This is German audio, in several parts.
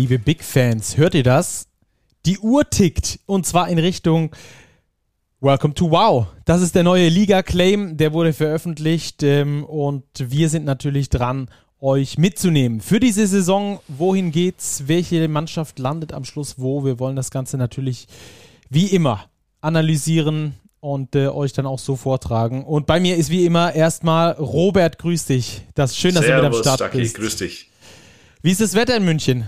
Liebe Big Fans, hört ihr das? Die Uhr tickt und zwar in Richtung Welcome to Wow. Das ist der neue Liga-Claim, der wurde veröffentlicht ähm, und wir sind natürlich dran, euch mitzunehmen. Für diese Saison, wohin geht's? Welche Mannschaft landet am Schluss wo? Wir wollen das Ganze natürlich wie immer analysieren und äh, euch dann auch so vortragen. Und bei mir ist wie immer erstmal Robert, grüß dich. Das ist schön, dass Servus, du wieder am Start Stucky, bist. grüß dich. Wie ist das Wetter in München?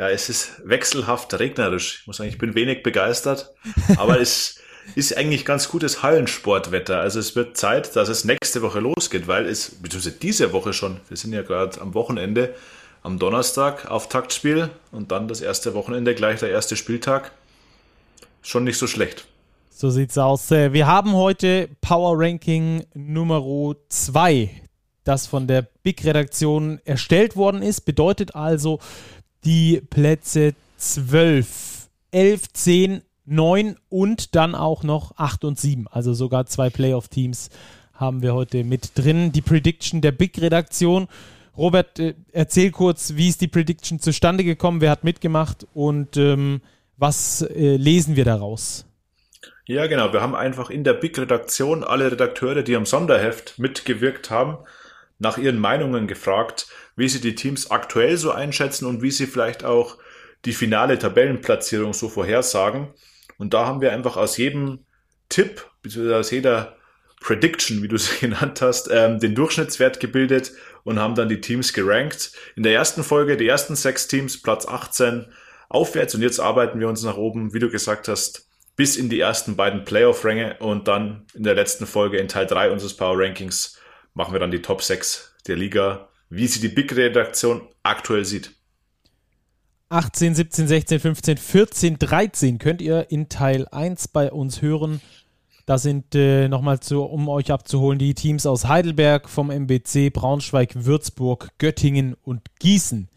Ja, es ist wechselhaft regnerisch. Ich muss sagen, ich bin wenig begeistert, aber es ist eigentlich ganz gutes Hallensportwetter. Also es wird Zeit, dass es nächste Woche losgeht, weil es, beziehungsweise diese Woche schon, wir sind ja gerade am Wochenende, am Donnerstag Auftaktspiel und dann das erste Wochenende, gleich der erste Spieltag. Schon nicht so schlecht. So sieht's aus. Äh, wir haben heute Power Ranking Nummer 2 das von der Big-Redaktion erstellt worden ist. Bedeutet also die Plätze 12, 11, 10, 9 und dann auch noch 8 und 7. Also sogar zwei Playoff-Teams haben wir heute mit drin. Die Prediction der Big-Redaktion. Robert, äh, erzähl kurz, wie ist die Prediction zustande gekommen? Wer hat mitgemacht und ähm, was äh, lesen wir daraus? Ja, genau. Wir haben einfach in der Big-Redaktion alle Redakteure, die am Sonderheft mitgewirkt haben, nach ihren Meinungen gefragt, wie sie die Teams aktuell so einschätzen und wie sie vielleicht auch die finale Tabellenplatzierung so vorhersagen. Und da haben wir einfach aus jedem Tipp, beziehungsweise aus jeder Prediction, wie du sie genannt hast, ähm, den Durchschnittswert gebildet und haben dann die Teams gerankt. In der ersten Folge die ersten sechs Teams, Platz 18 aufwärts und jetzt arbeiten wir uns nach oben, wie du gesagt hast, bis in die ersten beiden Playoff-Ränge und dann in der letzten Folge in Teil 3 unseres Power Rankings machen wir dann die Top 6 der Liga, wie sie die Big-Redaktion aktuell sieht. 18, 17, 16, 15, 14, 13 könnt ihr in Teil 1 bei uns hören. Da sind äh, nochmal um euch abzuholen, die Teams aus Heidelberg vom MBC, Braunschweig, Würzburg, Göttingen und Gießen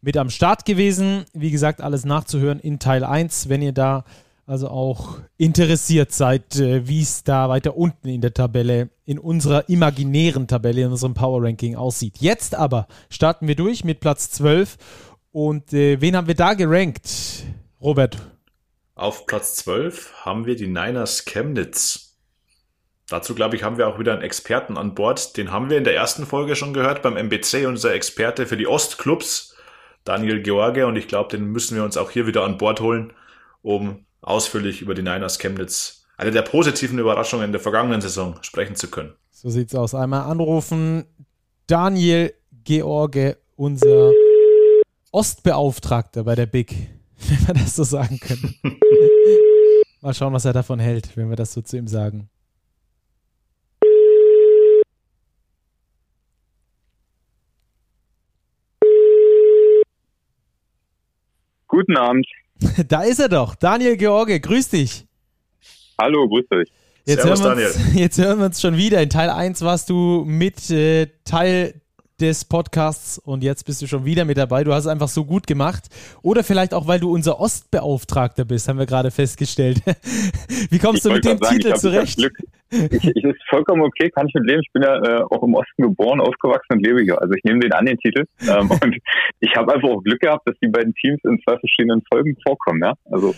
mit am Start gewesen. Wie gesagt, alles nachzuhören in Teil 1, wenn ihr da also auch interessiert seid, äh, wie es da weiter unten in der Tabelle, in unserer imaginären Tabelle, in unserem Power Ranking aussieht. Jetzt aber starten wir durch mit Platz 12 und äh, wen haben wir da gerankt, Robert? Auf Platz 12 haben wir die Niners Chemnitz. Dazu, glaube ich, haben wir auch wieder einen Experten an Bord. Den haben wir in der ersten Folge schon gehört beim MBC, unser Experte für die Ostclubs, Daniel George. Und ich glaube, den müssen wir uns auch hier wieder an Bord holen, um ausführlich über die Niners Chemnitz, eine der positiven Überraschungen der vergangenen Saison, sprechen zu können. So sieht's aus. Einmal anrufen. Daniel George, unser Ostbeauftragter bei der Big, wenn wir das so sagen können. Mal schauen, was er davon hält, wenn wir das so zu ihm sagen. Guten Abend. Da ist er doch. Daniel George, grüß dich. Hallo, grüß dich. Jetzt, Servus, hören uns, Daniel. jetzt hören wir uns schon wieder. In Teil 1 warst du mit äh, Teil des Podcasts und jetzt bist du schon wieder mit dabei. Du hast es einfach so gut gemacht. Oder vielleicht auch, weil du unser Ostbeauftragter bist, haben wir gerade festgestellt. Wie kommst ich du mit dem sagen, Titel zurecht? Ich, ich, ist vollkommen okay, kann ich mit leben. Ich bin ja äh, auch im Osten geboren, aufgewachsen und lebe hier. Also ich nehme den an, den Titel. Ähm, und ich habe einfach auch Glück gehabt, dass die beiden Teams in zwei verschiedenen Folgen vorkommen. Ja? Also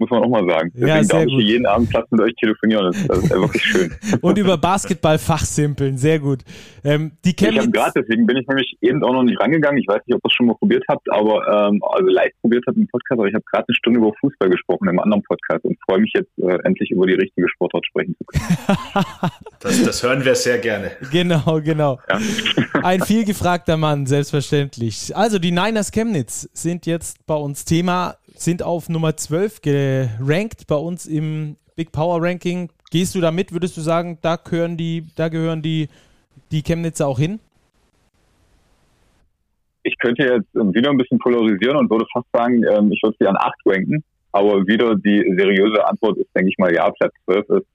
muss man auch mal sagen. Deswegen ja, darf ich hier jeden Abend Platz mit euch telefonieren. Das, das ist ja wirklich schön. Und über Basketball fachsimpeln, sehr gut. Ähm, die ich habe gerade, deswegen bin ich nämlich eben auch noch nicht rangegangen. Ich weiß nicht, ob ihr es schon mal probiert habt, aber ähm, also live probiert habt im Podcast, aber ich habe gerade eine Stunde über Fußball gesprochen im anderen Podcast und freue mich jetzt äh, endlich über die richtige Sportart sprechen zu können. das, das hören wir sehr gerne. Genau, genau. Ja. Ein vielgefragter Mann, selbstverständlich. Also die Niners Chemnitz sind jetzt bei uns Thema sind auf Nummer 12 gerankt bei uns im Big Power Ranking. Gehst du da mit? Würdest du sagen, da gehören die, da gehören die, die Chemnitzer auch hin? Ich könnte jetzt wieder ein bisschen polarisieren und würde fast sagen, ähm, ich würde sie an 8 ranken. Aber wieder die seriöse Antwort ist, denke ich mal, ja, Platz 12 ist,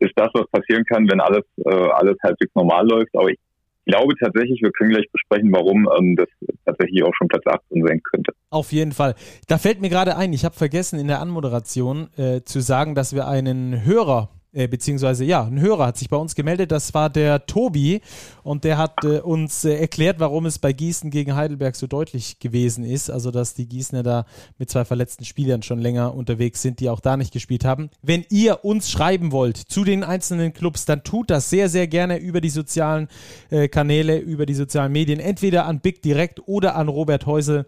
ist das, was passieren kann, wenn alles, äh, alles halbwegs normal läuft. Aber ich glaube tatsächlich, wir können gleich besprechen, warum ähm, das tatsächlich auch schon Platz 18 sein könnte. Auf jeden Fall. Da fällt mir gerade ein, ich habe vergessen in der Anmoderation äh, zu sagen, dass wir einen Hörer äh, beziehungsweise ja, ein Hörer hat sich bei uns gemeldet, das war der Tobi. Und der hat äh, uns äh, erklärt, warum es bei Gießen gegen Heidelberg so deutlich gewesen ist, also dass die Gießener da mit zwei verletzten Spielern schon länger unterwegs sind, die auch da nicht gespielt haben. Wenn ihr uns schreiben wollt zu den einzelnen Clubs, dann tut das sehr, sehr gerne über die sozialen äh, Kanäle, über die sozialen Medien, entweder an Big direkt oder an Robert Häusel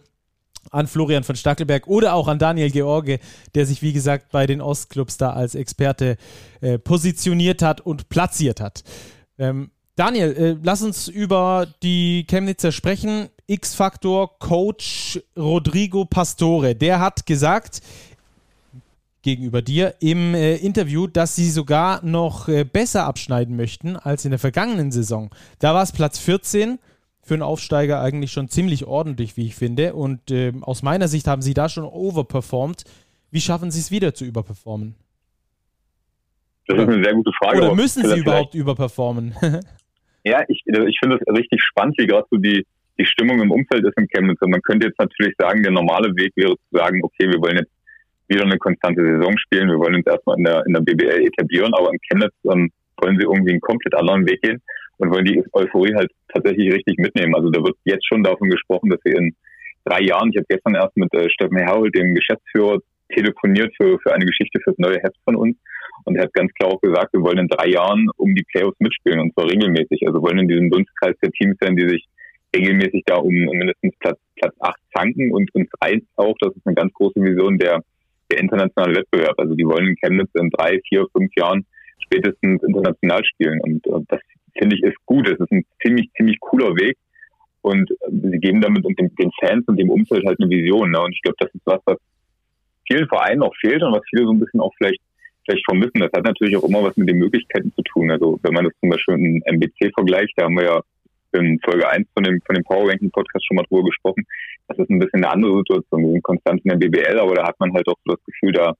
an Florian von Stackelberg oder auch an Daniel George, der sich, wie gesagt, bei den Ostclubs da als Experte äh, positioniert hat und platziert hat. Ähm, Daniel, äh, lass uns über die Chemnitzer sprechen. X-Faktor Coach Rodrigo Pastore, der hat gesagt, gegenüber dir im äh, Interview, dass sie sogar noch äh, besser abschneiden möchten als in der vergangenen Saison. Da war es Platz 14 für einen Aufsteiger eigentlich schon ziemlich ordentlich, wie ich finde. Und äh, aus meiner Sicht haben sie da schon overperformed. Wie schaffen sie es wieder zu überperformen? Das ist eine sehr gute Frage. Oder müssen sie überhaupt überperformen? ja, ich, also ich finde es richtig spannend, wie gerade so die, die Stimmung im Umfeld ist in Chemnitz. Und man könnte jetzt natürlich sagen, der normale Weg wäre zu sagen, okay, wir wollen jetzt wieder eine konstante Saison spielen, wir wollen uns erstmal in der, in der BBL etablieren, aber in Chemnitz ähm, wollen sie irgendwie einen komplett anderen Weg gehen und wollen die Euphorie halt tatsächlich richtig mitnehmen. Also da wird jetzt schon davon gesprochen, dass wir in drei Jahren, ich habe gestern erst mit äh, Steffen Herold, dem Geschäftsführer, telefoniert für, für eine Geschichte fürs neue Heft von uns. Und er hat ganz klar auch gesagt, wir wollen in drei Jahren um die Playoffs mitspielen und zwar regelmäßig. Also wollen in diesem Dunstkreis der Teams sein, die sich regelmäßig da um, um mindestens Platz, Platz acht zanken und uns reizt auch, das ist eine ganz große Vision, der, der internationale Wettbewerb. Also die wollen in Chemnitz in drei, vier, fünf Jahren spätestens international spielen. Und äh, das finde ich, ist gut. Es ist ein ziemlich, ziemlich cooler Weg. Und sie geben damit den, den Fans und dem Umfeld halt eine Vision. Ne? Und ich glaube, das ist was, was vielen Vereinen auch fehlt und was viele so ein bisschen auch vielleicht vielleicht vermissen. Das hat natürlich auch immer was mit den Möglichkeiten zu tun. Also wenn man das zum Beispiel in MBC vergleicht, da haben wir ja in Folge 1 von dem, von dem Power Ranking Podcast schon mal drüber gesprochen. Das ist ein bisschen eine andere Situation. Wir sind konstant in der BBL, aber da hat man halt auch so das Gefühl, da,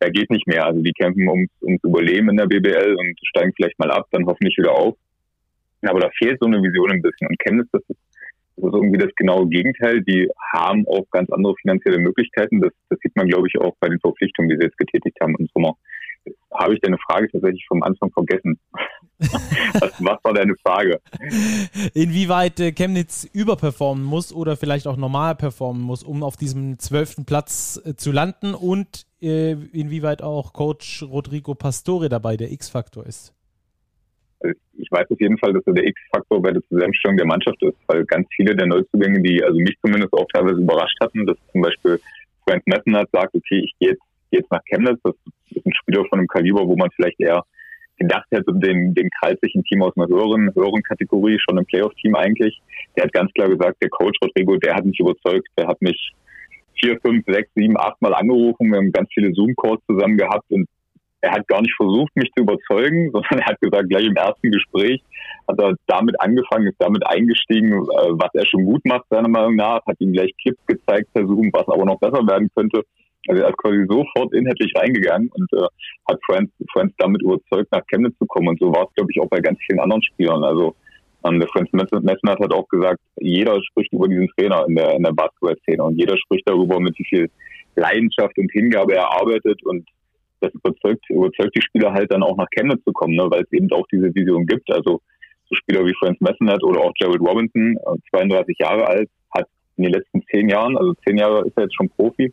da geht nicht mehr. Also die kämpfen ums, ums Überleben in der BBL und steigen vielleicht mal ab, dann hoffentlich wieder auf. Aber da fehlt so eine Vision ein bisschen. Und Chemnitz, das ist, das ist irgendwie das genaue Gegenteil. Die haben auch ganz andere finanzielle Möglichkeiten. Das, das sieht man, glaube ich, auch bei den Verpflichtungen, die sie jetzt getätigt haben im Sommer. Habe ich deine Frage tatsächlich vom Anfang vergessen. was, was, war deine Frage? Inwieweit äh, Chemnitz überperformen muss oder vielleicht auch normal performen muss, um auf diesem zwölften Platz äh, zu landen und äh, inwieweit auch Coach Rodrigo Pastore dabei der X-Faktor ist? Ich weiß auf jeden Fall, dass er der X-Faktor bei der Zusammenstellung der Mannschaft ist, weil ganz viele der Neuzugänge, die also mich zumindest auch teilweise überrascht hatten, dass zum Beispiel Frank Messenert sagt, okay, ich gehe jetzt, gehe jetzt nach Chemnitz, das ist ein Spieler von einem Kaliber, wo man vielleicht eher gedacht hätte, den, den kreisigen Team aus einer höheren, höheren Kategorie, schon ein Playoff-Team eigentlich. Der hat ganz klar gesagt, der Coach Rodrigo, der hat mich überzeugt, der hat mich vier, fünf, sechs, sieben, acht Mal angerufen. Wir haben ganz viele Zoom-Calls zusammen gehabt und er hat gar nicht versucht, mich zu überzeugen, sondern er hat gesagt, gleich im ersten Gespräch hat er damit angefangen, ist damit eingestiegen, äh, was er schon gut macht, seiner Meinung nach, hat ihm gleich Clips gezeigt, versuchen, was aber noch besser werden könnte. Also er ist quasi sofort inhaltlich reingegangen und äh, hat Friends, Friends damit überzeugt, nach Chemnitz zu kommen. Und so war es, glaube ich, auch bei ganz vielen anderen Spielern. Also ähm, der Friends Messner hat auch gesagt, jeder spricht über diesen Trainer in der, in der Basketball-Szene und jeder spricht darüber, mit wie viel Leidenschaft und Hingabe er arbeitet und das überzeugt, überzeugt die Spieler halt dann auch nach Chemnitz zu kommen, ne, weil es eben auch diese Vision gibt. Also so Spieler wie Franz Messenet oder auch Jared Robinson, 32 äh, Jahre alt, hat in den letzten zehn Jahren, also zehn Jahre ist er jetzt schon Profi,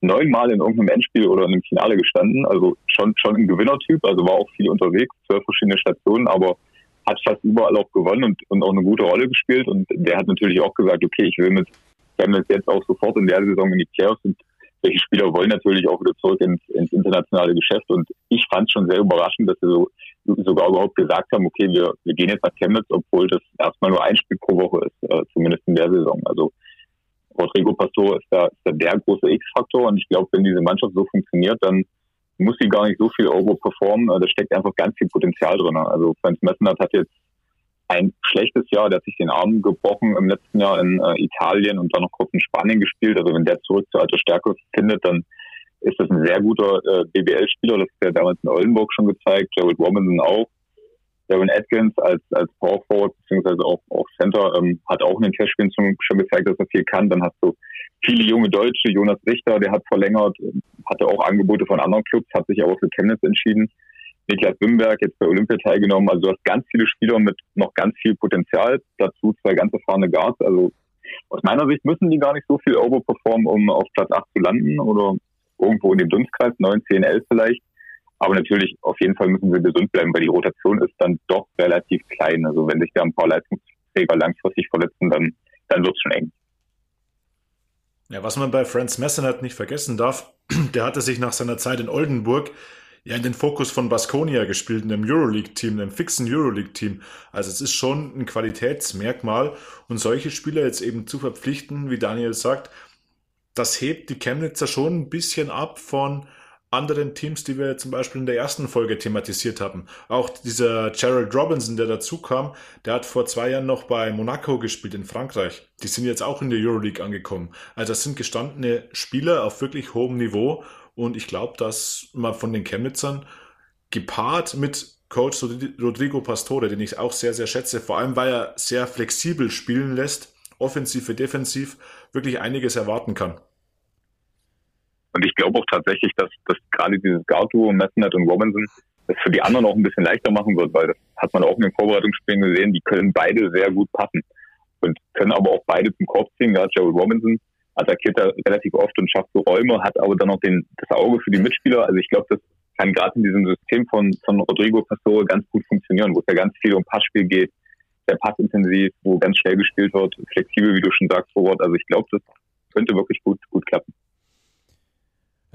neunmal in irgendeinem Endspiel oder in einem Finale gestanden. Also schon, schon ein Gewinnertyp, also war auch viel unterwegs, zwölf verschiedene Stationen, aber hat fast überall auch gewonnen und, und auch eine gute Rolle gespielt. Und der hat natürlich auch gesagt, okay, ich will mit Chemnitz jetzt auch sofort in der Saison in die Playoffs und solche Spieler wollen natürlich auch wieder zurück ins, ins internationale Geschäft. Und ich fand es schon sehr überraschend, dass sie so, sogar überhaupt gesagt haben, okay, wir, wir gehen jetzt nach Chemnitz, obwohl das erstmal nur ein Spiel pro Woche ist, äh, zumindest in der Saison. Also Rodrigo Pastor ist da, ist da der große X-Faktor. Und ich glaube, wenn diese Mannschaft so funktioniert, dann muss sie gar nicht so viel overperformen. Da steckt einfach ganz viel Potenzial drin. Also Franz Messenert hat jetzt ein schlechtes Jahr. Der hat sich den Arm gebrochen im letzten Jahr in äh, Italien und dann noch kurz in Spanien gespielt. Also wenn der zurück zur alter Stärke findet, dann ist das ein sehr guter äh, BBL-Spieler. Das hat er damals in Oldenburg schon gezeigt. Jared Robinson auch. Darren Atkins als, als Power Forward beziehungsweise auch, auch Center ähm, hat auch in den Testspielen schon gezeigt, dass er viel kann. Dann hast du viele junge Deutsche. Jonas Richter, der hat verlängert, hatte auch Angebote von anderen Clubs, hat sich aber für Chemnitz entschieden. Niklas Wimberg jetzt bei Olympia teilgenommen. Also du hast ganz viele Spieler mit noch ganz viel Potenzial. Dazu zwei ganz erfahrene Guards. Also aus meiner Sicht müssen die gar nicht so viel overperformen, um auf Platz 8 zu landen oder irgendwo in dem Dunstkreis, 9, 10, 11 vielleicht. Aber natürlich, auf jeden Fall müssen sie gesund bleiben, weil die Rotation ist dann doch relativ klein. Also wenn sich da ein paar Leistungsträger langfristig verletzen, dann, dann wird es schon eng. Ja, was man bei Franz Messenert nicht vergessen darf, der hatte sich nach seiner Zeit in Oldenburg ja in den Fokus von Baskonia gespielt, in einem Euroleague-Team, einem fixen Euroleague-Team. Also es ist schon ein Qualitätsmerkmal und solche Spieler jetzt eben zu verpflichten, wie Daniel sagt, das hebt die Chemnitzer schon ein bisschen ab von anderen Teams, die wir zum Beispiel in der ersten Folge thematisiert haben. Auch dieser Gerald Robinson, der dazu kam, der hat vor zwei Jahren noch bei Monaco gespielt in Frankreich. Die sind jetzt auch in der Euroleague angekommen. Also das sind gestandene Spieler auf wirklich hohem Niveau und ich glaube, dass man von den Chemnitzern gepaart mit Coach Rodrigo Pastore, den ich auch sehr, sehr schätze, vor allem weil er sehr flexibel spielen lässt, offensiv wie defensiv, wirklich einiges erwarten kann. Und ich glaube auch tatsächlich, dass, dass gerade dieses Guard-Duo, Messenet und Robinson, das für die anderen auch ein bisschen leichter machen wird, weil das hat man auch in den Vorbereitungsspielen gesehen, die können beide sehr gut passen und können aber auch beide zum Korb ziehen. Gerade Gerald Robinson attackiert er relativ oft und schafft so Räume, hat aber dann noch den, das Auge für die Mitspieler. Also ich glaube, das kann gerade in diesem System von, von Rodrigo Pastore ganz gut funktionieren, wo es ja ganz viel um Passspiel geht, sehr passintensiv, wo ganz schnell gespielt wird, flexibel, wie du schon sagst, vor Ort. Also ich glaube, das könnte wirklich gut, gut klappen.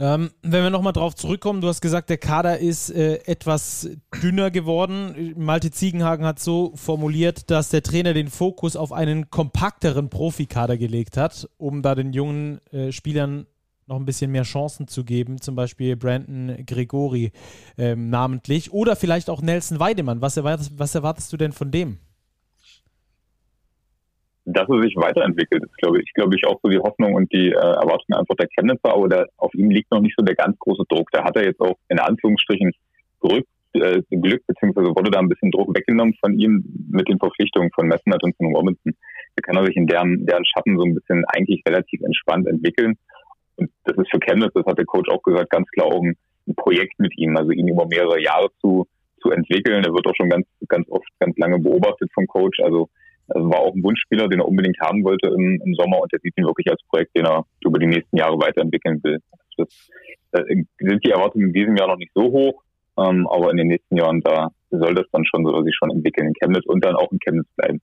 Ähm, wenn wir nochmal drauf zurückkommen, du hast gesagt, der Kader ist äh, etwas dünner geworden. Malte Ziegenhagen hat so formuliert, dass der Trainer den Fokus auf einen kompakteren Profikader gelegt hat, um da den jungen äh, Spielern noch ein bisschen mehr Chancen zu geben, zum Beispiel Brandon Gregori ähm, namentlich oder vielleicht auch Nelson Weidemann. Was erwartest, was erwartest du denn von dem? Dass er sich weiterentwickelt, ist, glaube ich, glaube ich, auch so die Hoffnung und die äh, Erwartung einfach der Chemnitzer, aber der, auf ihm liegt noch nicht so der ganz große Druck. Da hat er jetzt auch in Anführungsstrichen Glück, äh, Glück beziehungsweise wurde da ein bisschen Druck weggenommen von ihm mit den Verpflichtungen von Messner und von Robinson. Da kann er sich in deren, deren Schatten so ein bisschen eigentlich relativ entspannt entwickeln. Und das ist für Chemnitz, das hat der Coach auch gesagt, ganz klar auch ein, ein Projekt mit ihm, also ihn über mehrere Jahre zu, zu entwickeln. Er wird auch schon ganz, ganz oft, ganz lange beobachtet vom Coach. Also war auch ein Wunschspieler, den er unbedingt haben wollte im, im Sommer und der sieht ihn wirklich als Projekt, den er über die nächsten Jahre weiterentwickeln will. Das äh, sind die Erwartungen in diesem Jahr noch nicht so hoch, ähm, aber in den nächsten Jahren da soll das dann schon so sich schon entwickeln in Chemnitz und dann auch in Chemnitz bleiben.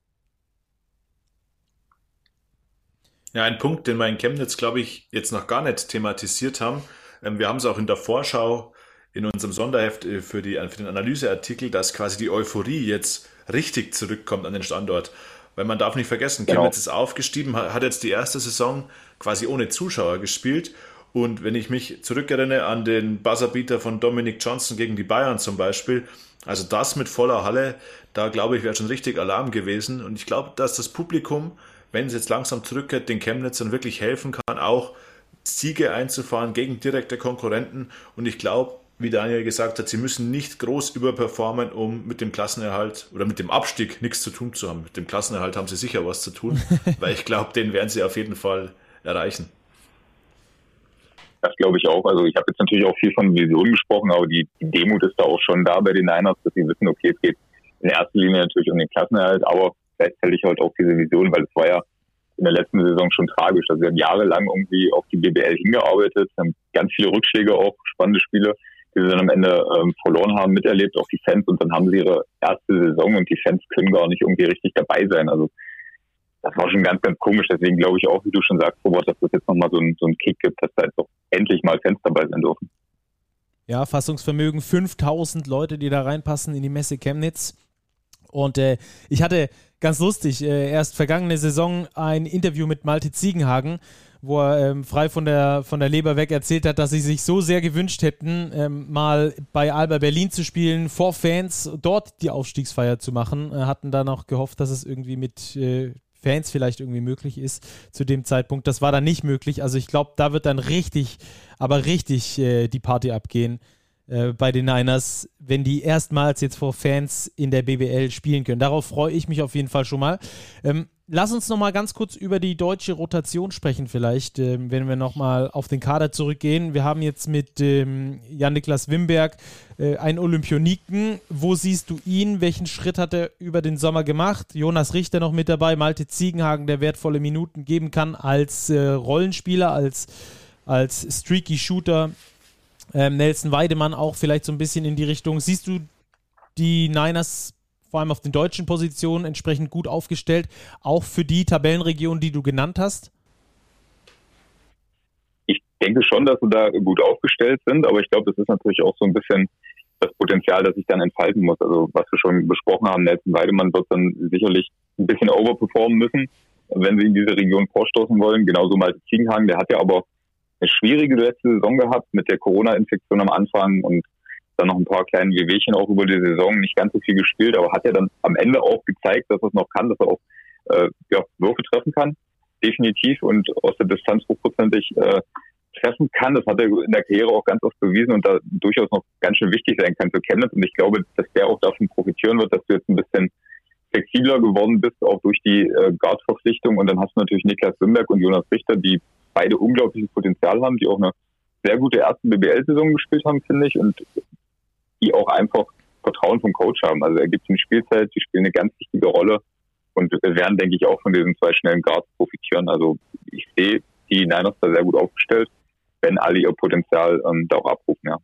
Ja, ein Punkt, den wir in Chemnitz, glaube ich, jetzt noch gar nicht thematisiert haben. Ähm, wir haben es auch in der Vorschau in unserem Sonderheft äh, für, die, für den Analyseartikel, dass quasi die Euphorie jetzt richtig zurückkommt an den Standort. Weil man darf nicht vergessen, genau. Chemnitz ist aufgestiegen, hat jetzt die erste Saison quasi ohne Zuschauer gespielt. Und wenn ich mich zurückerinnere an den Buzzerbeater von Dominic Johnson gegen die Bayern zum Beispiel, also das mit voller Halle, da glaube ich, wäre schon richtig Alarm gewesen. Und ich glaube, dass das Publikum, wenn es jetzt langsam zurückkehrt, den Chemnitzern wirklich helfen kann, auch Siege einzufahren gegen direkte Konkurrenten. Und ich glaube, wie Daniel gesagt hat, sie müssen nicht groß überperformen, um mit dem Klassenerhalt oder mit dem Abstieg nichts zu tun zu haben. Mit dem Klassenerhalt haben sie sicher was zu tun, weil ich glaube, den werden sie auf jeden Fall erreichen. Das glaube ich auch. Also ich habe jetzt natürlich auch viel von Visionen gesprochen, aber die, die Demut ist da auch schon da bei den Niners, dass sie wissen, okay, es geht in erster Linie natürlich um den Klassenerhalt, aber gleichzeitig halt auch diese Vision, weil es war ja in der letzten Saison schon tragisch. Also wir haben jahrelang irgendwie auf die BBL hingearbeitet, haben ganz viele Rückschläge auch, spannende Spiele die sie dann am Ende ähm, verloren haben, miterlebt, auch die Fans. Und dann haben sie ihre erste Saison und die Fans können gar nicht irgendwie richtig dabei sein. Also das war schon ganz, ganz komisch. Deswegen glaube ich auch, wie du schon sagst, Robert, dass das jetzt nochmal so, ein, so einen Kick gibt, dass da jetzt auch endlich mal Fans dabei sein dürfen. Ja, Fassungsvermögen 5000 Leute, die da reinpassen in die Messe Chemnitz. Und äh, ich hatte ganz lustig äh, erst vergangene Saison ein Interview mit Malte Ziegenhagen wo er ähm, frei von der, von der Leber weg erzählt hat, dass sie sich so sehr gewünscht hätten, ähm, mal bei Alba Berlin zu spielen, vor Fans, dort die Aufstiegsfeier zu machen. Äh, hatten dann auch gehofft, dass es irgendwie mit äh, Fans vielleicht irgendwie möglich ist zu dem Zeitpunkt. Das war dann nicht möglich. Also ich glaube, da wird dann richtig, aber richtig äh, die Party abgehen äh, bei den Niners, wenn die erstmals jetzt vor Fans in der BBL spielen können. Darauf freue ich mich auf jeden Fall schon mal. Ähm, lass uns noch mal ganz kurz über die deutsche Rotation sprechen vielleicht, ähm, wenn wir noch mal auf den Kader zurückgehen. Wir haben jetzt mit ähm, Jan-Niklas Wimberg äh, einen Olympioniken. Wo siehst du ihn? Welchen Schritt hat er über den Sommer gemacht? Jonas Richter noch mit dabei, Malte Ziegenhagen, der wertvolle Minuten geben kann als äh, Rollenspieler, als, als streaky Shooter. Ähm, Nelson Weidemann auch vielleicht so ein bisschen in die Richtung. Siehst du die Niners vor allem auf den deutschen Positionen entsprechend gut aufgestellt, auch für die Tabellenregion, die du genannt hast? Ich denke schon, dass wir da gut aufgestellt sind, aber ich glaube, das ist natürlich auch so ein bisschen das Potenzial, das sich dann entfalten muss. Also was wir schon besprochen haben, Nelson Weidemann wird dann sicherlich ein bisschen overperformen müssen, wenn sie in diese Region vorstoßen wollen. Genauso Malte Ziegenhagen, der hat ja aber eine schwierige letzte Saison gehabt mit der Corona-Infektion am Anfang und dann noch ein paar kleine Wehwehchen auch über die Saison, nicht ganz so viel gespielt, aber hat ja dann am Ende auch gezeigt, dass er es noch kann, dass er auch äh, ja, Würfe treffen kann, definitiv und aus der Distanz hochprozentig äh, treffen kann. Das hat er in der Karriere auch ganz oft bewiesen und da durchaus noch ganz schön wichtig sein kann für Chemnitz. Und ich glaube, dass der auch davon profitieren wird, dass du jetzt ein bisschen flexibler geworden bist, auch durch die äh, Guard-Verpflichtung. Und dann hast du natürlich Niklas Wimberg und Jonas Richter, die beide unglaubliches Potenzial haben, die auch eine sehr gute erste BBL-Saison gespielt haben, finde ich. Und die auch einfach Vertrauen vom Coach haben. Also er gibt ihnen Spielzeit, die spielen eine ganz wichtige Rolle und werden, denke ich, auch von diesen zwei schnellen Guards profitieren. Also ich sehe die Niners da sehr gut aufgestellt, wenn alle ihr Potenzial ähm, da auch abrufen, ja.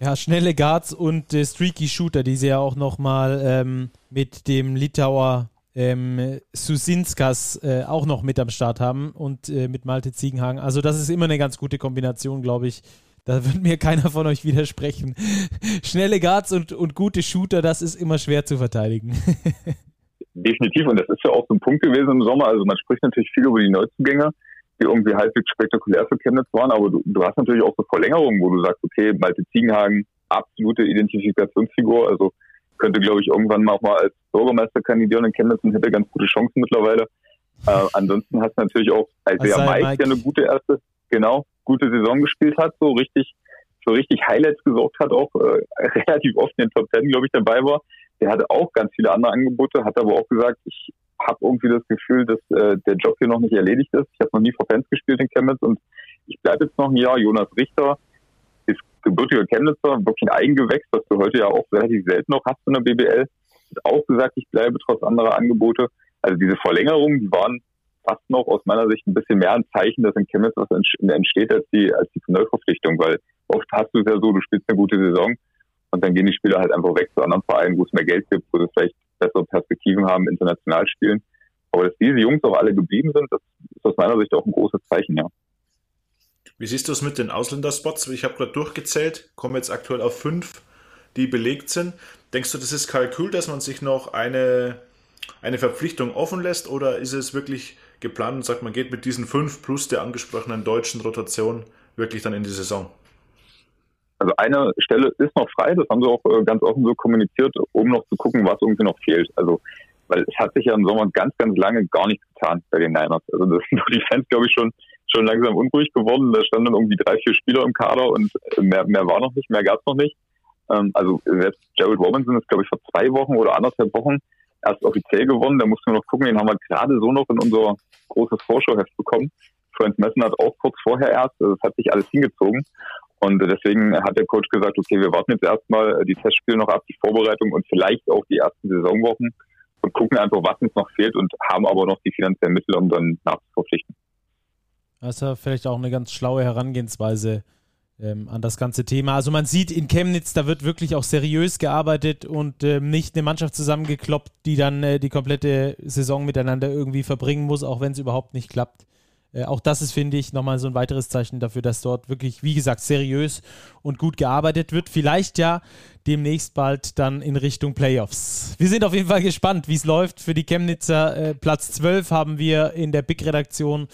Ja, schnelle Guards und äh, streaky Shooter, die sie ja auch nochmal ähm, mit dem Litauer ähm, Susinskas äh, auch noch mit am Start haben und äh, mit Malte Ziegenhagen. Also das ist immer eine ganz gute Kombination, glaube ich, da wird mir keiner von euch widersprechen. Schnelle Guards und, und gute Shooter, das ist immer schwer zu verteidigen. Definitiv, und das ist ja auch so ein Punkt gewesen im Sommer. Also man spricht natürlich viel über die Neuzugänge, die irgendwie halbwegs spektakulär für Chemnitz waren, aber du, du hast natürlich auch so Verlängerungen, wo du sagst, okay, Malte Ziegenhagen, absolute Identifikationsfigur, also könnte, glaube ich, irgendwann mal auch mal als Bürgermeister kandidieren in Chemnitz und hätte ganz gute Chancen mittlerweile. Äh, ansonsten hast du natürlich auch Isaiah Mike, Mike, der eine gute erste, genau, gute Saison gespielt hat, so richtig für richtig Highlights gesorgt hat, auch äh, relativ oft in den Top Ten, glaube ich, dabei war. Der hatte auch ganz viele andere Angebote, hat aber auch gesagt, ich habe irgendwie das Gefühl, dass äh, der Job hier noch nicht erledigt ist. Ich habe noch nie vor Fans gespielt in Chemnitz und ich bleibe jetzt noch ein Jahr. Jonas Richter ist gebürtiger Chemnitzer, wirklich ein Eigengewächs, was du heute ja auch relativ selten noch hast in der BBL. Hat auch gesagt, ich bleibe trotz anderer Angebote. Also diese Verlängerungen, die waren fast noch aus meiner Sicht ein bisschen mehr ein Zeichen, dass in Chemnitz was entsteht als die, als die Neuverpflichtung, weil oft hast du es ja so, du spielst eine gute Saison und dann gehen die Spieler halt einfach weg zu anderen Vereinen, wo es mehr Geld gibt, wo sie vielleicht bessere Perspektiven haben, international spielen. Aber dass diese Jungs auch alle geblieben sind, das ist aus meiner Sicht auch ein großes Zeichen, ja. Wie siehst du es mit den Ausländerspots? Ich habe gerade durchgezählt, kommen jetzt aktuell auf fünf, die belegt sind. Denkst du, das ist Kalkül, dass man sich noch eine, eine Verpflichtung offen lässt oder ist es wirklich geplant und sagt, man geht mit diesen fünf plus der angesprochenen deutschen Rotation wirklich dann in die Saison? Also eine Stelle ist noch frei, das haben sie auch äh, ganz offen so kommuniziert, um noch zu gucken, was irgendwie noch fehlt. Also, weil es hat sich ja im Sommer ganz, ganz lange gar nichts getan bei den Niners. Also das sind die Fans, glaube ich, schon, schon langsam unruhig geworden. Da standen irgendwie drei, vier Spieler im Kader und mehr, mehr war noch nicht, mehr gab es noch nicht. Ähm, also selbst Jared Robinson ist, glaube ich, vor zwei Wochen oder anderthalb Wochen erst offiziell gewonnen. Da mussten wir noch gucken, den haben wir gerade so noch in unser großes Vorschauheft bekommen. Franz Messen hat auch kurz vorher erst, also es hat sich alles hingezogen. Und deswegen hat der Coach gesagt, okay, wir warten jetzt erstmal die Testspiele noch ab, die Vorbereitung und vielleicht auch die ersten Saisonwochen und gucken einfach, was uns noch fehlt und haben aber noch die finanziellen Mittel, um dann nachzuverpflichten. Das ist ja vielleicht auch eine ganz schlaue Herangehensweise ähm, an das ganze Thema. Also man sieht in Chemnitz, da wird wirklich auch seriös gearbeitet und ähm, nicht eine Mannschaft zusammengekloppt, die dann äh, die komplette Saison miteinander irgendwie verbringen muss, auch wenn es überhaupt nicht klappt. Äh, auch das ist, finde ich, nochmal so ein weiteres Zeichen dafür, dass dort wirklich, wie gesagt, seriös und gut gearbeitet wird. Vielleicht ja demnächst bald dann in Richtung Playoffs. Wir sind auf jeden Fall gespannt, wie es läuft. Für die Chemnitzer äh, Platz 12 haben wir in der Big-Redaktion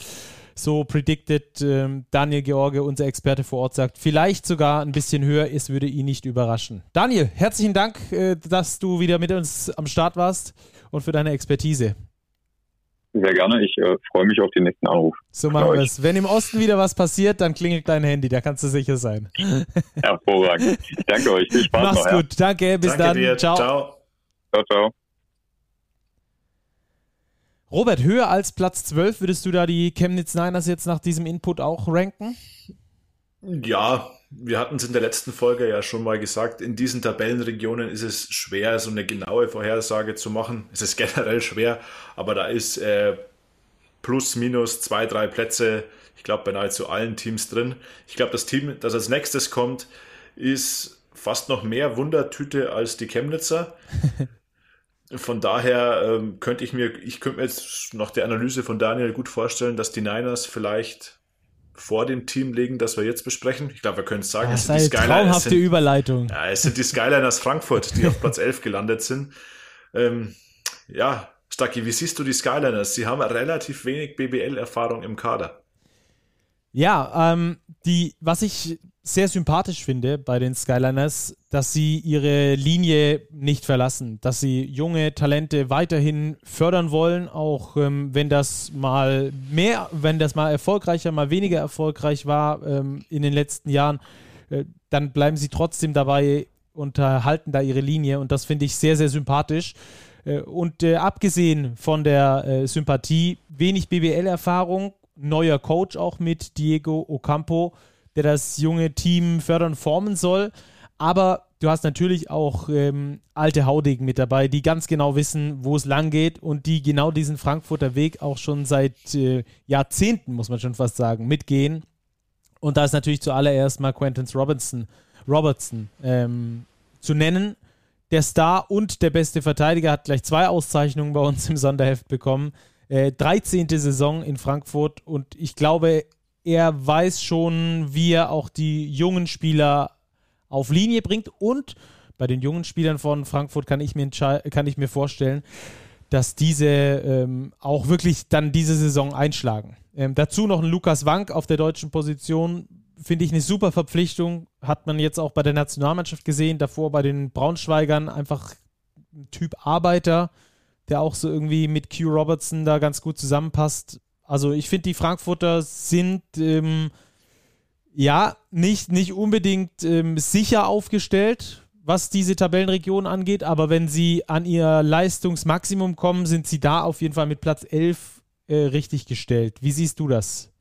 so predicted. Ähm, Daniel George, unser Experte vor Ort, sagt, vielleicht sogar ein bisschen höher. Es würde ihn nicht überraschen. Daniel, herzlichen Dank, äh, dass du wieder mit uns am Start warst und für deine Expertise. Sehr gerne. Ich äh, freue mich auf den nächsten Anruf. So machen wir es. Wenn im Osten wieder was passiert, dann klingelt dein Handy. Da kannst du sicher sein. Hervorragend. Danke euch. Viel Spaß Mach's noch, gut. Ja. Danke. Bis Danke dann. Dir. Ciao. Ciao. Ciao, ciao. Robert, höher als Platz 12 würdest du da die Chemnitz Niners jetzt nach diesem Input auch ranken? Ja, wir hatten es in der letzten Folge ja schon mal gesagt, in diesen Tabellenregionen ist es schwer, so eine genaue Vorhersage zu machen. Es ist generell schwer, aber da ist äh, plus, minus zwei, drei Plätze, ich glaube, bei nahezu allen Teams drin. Ich glaube, das Team, das als nächstes kommt, ist fast noch mehr Wundertüte als die Chemnitzer. Von daher ähm, könnte ich mir, ich könnte mir jetzt nach der Analyse von Daniel gut vorstellen, dass die Niners vielleicht vor dem Team liegen, das wir jetzt besprechen. Ich glaube, wir können es sagen, das es sind die Skyliners. Sind, Überleitung. Ja, es sind die Skyliners Frankfurt, die auf Platz 11 gelandet sind. Ähm, ja, Stucky, wie siehst du die Skyliners? Sie haben relativ wenig BBL-Erfahrung im Kader. Ja, ähm, die, was ich sehr sympathisch finde bei den Skyliners, dass sie ihre Linie nicht verlassen, dass sie junge Talente weiterhin fördern wollen, auch ähm, wenn das mal mehr, wenn das mal erfolgreicher, mal weniger erfolgreich war ähm, in den letzten Jahren, äh, dann bleiben sie trotzdem dabei und halten da ihre Linie und das finde ich sehr, sehr sympathisch. Äh, und äh, abgesehen von der äh, Sympathie, wenig BBL-Erfahrung, neuer Coach auch mit Diego Ocampo der das junge Team fördern, formen soll. Aber du hast natürlich auch ähm, alte Haudegen mit dabei, die ganz genau wissen, wo es lang geht und die genau diesen Frankfurter Weg auch schon seit äh, Jahrzehnten, muss man schon fast sagen, mitgehen. Und da ist natürlich zuallererst mal Quentin Robinson, Robertson ähm, zu nennen. Der Star und der beste Verteidiger hat gleich zwei Auszeichnungen bei uns im Sonderheft bekommen. Äh, 13. Saison in Frankfurt und ich glaube, er weiß schon, wie er auch die jungen Spieler auf Linie bringt. Und bei den jungen Spielern von Frankfurt kann ich mir, kann ich mir vorstellen, dass diese ähm, auch wirklich dann diese Saison einschlagen. Ähm, dazu noch ein Lukas Wank auf der deutschen Position. Finde ich eine super Verpflichtung. Hat man jetzt auch bei der Nationalmannschaft gesehen. Davor bei den Braunschweigern einfach ein Typ Arbeiter, der auch so irgendwie mit Q Robertson da ganz gut zusammenpasst. Also ich finde, die Frankfurter sind ähm, ja nicht, nicht unbedingt ähm, sicher aufgestellt, was diese Tabellenregion angeht, aber wenn sie an ihr Leistungsmaximum kommen, sind sie da auf jeden Fall mit Platz 11 äh, richtig gestellt. Wie siehst du das?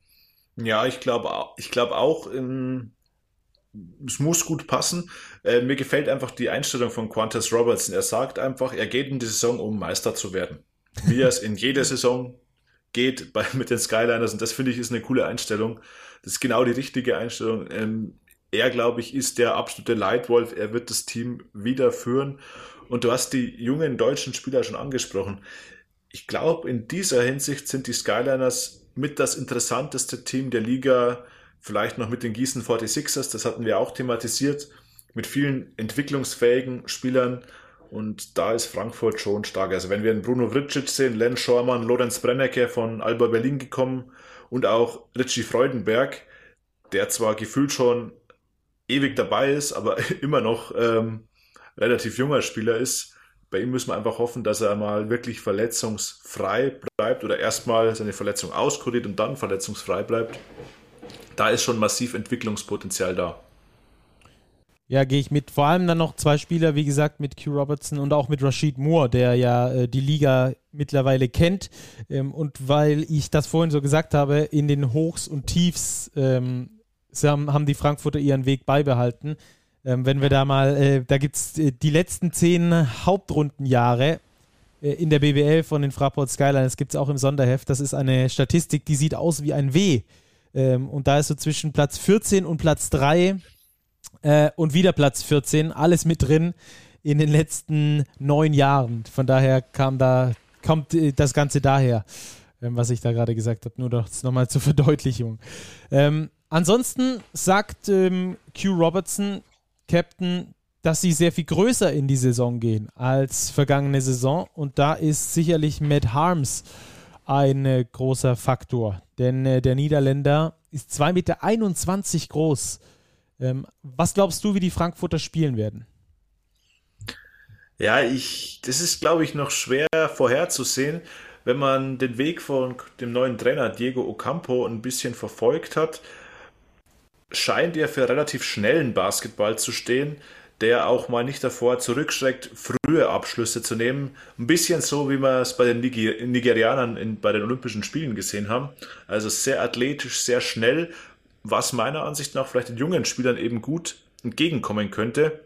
Ja, ich glaube ich glaub auch, ähm, es muss gut passen. Äh, mir gefällt einfach die Einstellung von Qantas Robertson. Er sagt einfach, er geht in die Saison, um Meister zu werden. Wie er es in jeder Saison geht bei, mit den Skyliners und das finde ich ist eine coole Einstellung. Das ist genau die richtige Einstellung. Ähm, er, glaube ich, ist der absolute Leitwolf. Er wird das Team wieder führen. Und du hast die jungen deutschen Spieler schon angesprochen. Ich glaube, in dieser Hinsicht sind die Skyliners mit das interessanteste Team der Liga, vielleicht noch mit den Gießen 46ers, das hatten wir auch thematisiert, mit vielen entwicklungsfähigen Spielern und da ist Frankfurt schon stark. Also wenn wir einen Bruno Vricic sehen, Len Schormann, Lorenz Brennecke von Alba Berlin gekommen und auch Richie Freudenberg, der zwar gefühlt schon ewig dabei ist, aber immer noch ähm, relativ junger Spieler ist. Bei ihm müssen wir einfach hoffen, dass er mal wirklich verletzungsfrei bleibt oder erstmal seine Verletzung auskuriert und dann verletzungsfrei bleibt. Da ist schon massiv Entwicklungspotenzial da. Ja, gehe ich mit. Vor allem dann noch zwei Spieler, wie gesagt, mit Q Robertson und auch mit Rashid Moore, der ja äh, die Liga mittlerweile kennt. Ähm, und weil ich das vorhin so gesagt habe, in den Hochs und Tiefs ähm, haben, haben die Frankfurter ihren Weg beibehalten. Ähm, wenn wir da mal, äh, da gibt es äh, die letzten zehn Hauptrundenjahre äh, in der BBL von den Fraport Skyline. Das gibt es auch im Sonderheft. Das ist eine Statistik, die sieht aus wie ein W. Ähm, und da ist so zwischen Platz 14 und Platz 3 äh, und wieder Platz 14, alles mit drin in den letzten neun Jahren. Von daher kam da, kommt äh, das Ganze daher, ähm, was ich da gerade gesagt habe. Nur noch nochmal zur Verdeutlichung. Ähm, ansonsten sagt ähm, Q Robertson, Captain, dass sie sehr viel größer in die Saison gehen als vergangene Saison. Und da ist sicherlich Matt Harms ein äh, großer Faktor. Denn äh, der Niederländer ist 2,21 Meter groß was glaubst du, wie die Frankfurter spielen werden? Ja, ich, das ist, glaube ich, noch schwer vorherzusehen. Wenn man den Weg von dem neuen Trainer Diego Ocampo ein bisschen verfolgt hat, scheint er für relativ schnellen Basketball zu stehen, der auch mal nicht davor zurückschreckt, frühe Abschlüsse zu nehmen. Ein bisschen so, wie wir es bei den Niger Nigerianern in, bei den Olympischen Spielen gesehen haben. Also sehr athletisch, sehr schnell, was meiner Ansicht nach vielleicht den jungen Spielern eben gut entgegenkommen könnte.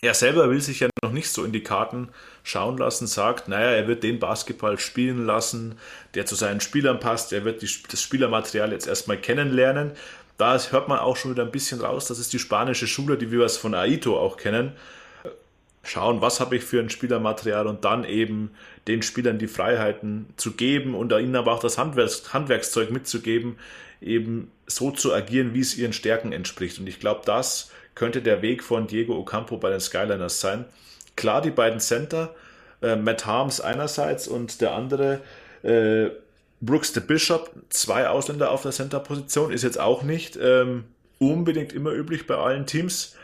Er selber will sich ja noch nicht so in die Karten schauen lassen, sagt, naja, er wird den Basketball spielen lassen, der zu seinen Spielern passt, er wird die, das Spielermaterial jetzt erstmal kennenlernen da hört man auch schon wieder ein bisschen raus, das ist die spanische Schule, die wir es von Aito auch kennen. Schauen, was habe ich für ein Spielermaterial und dann eben den Spielern die Freiheiten zu geben und ihnen aber auch das Handwerks Handwerkszeug mitzugeben, eben so zu agieren, wie es ihren Stärken entspricht. Und ich glaube, das könnte der Weg von Diego Ocampo bei den Skyliners sein. Klar, die beiden Center, äh, Matt Harms einerseits und der andere äh, Brooks the Bishop, zwei Ausländer auf der Center-Position, ist jetzt auch nicht ähm, unbedingt immer üblich bei allen Teams.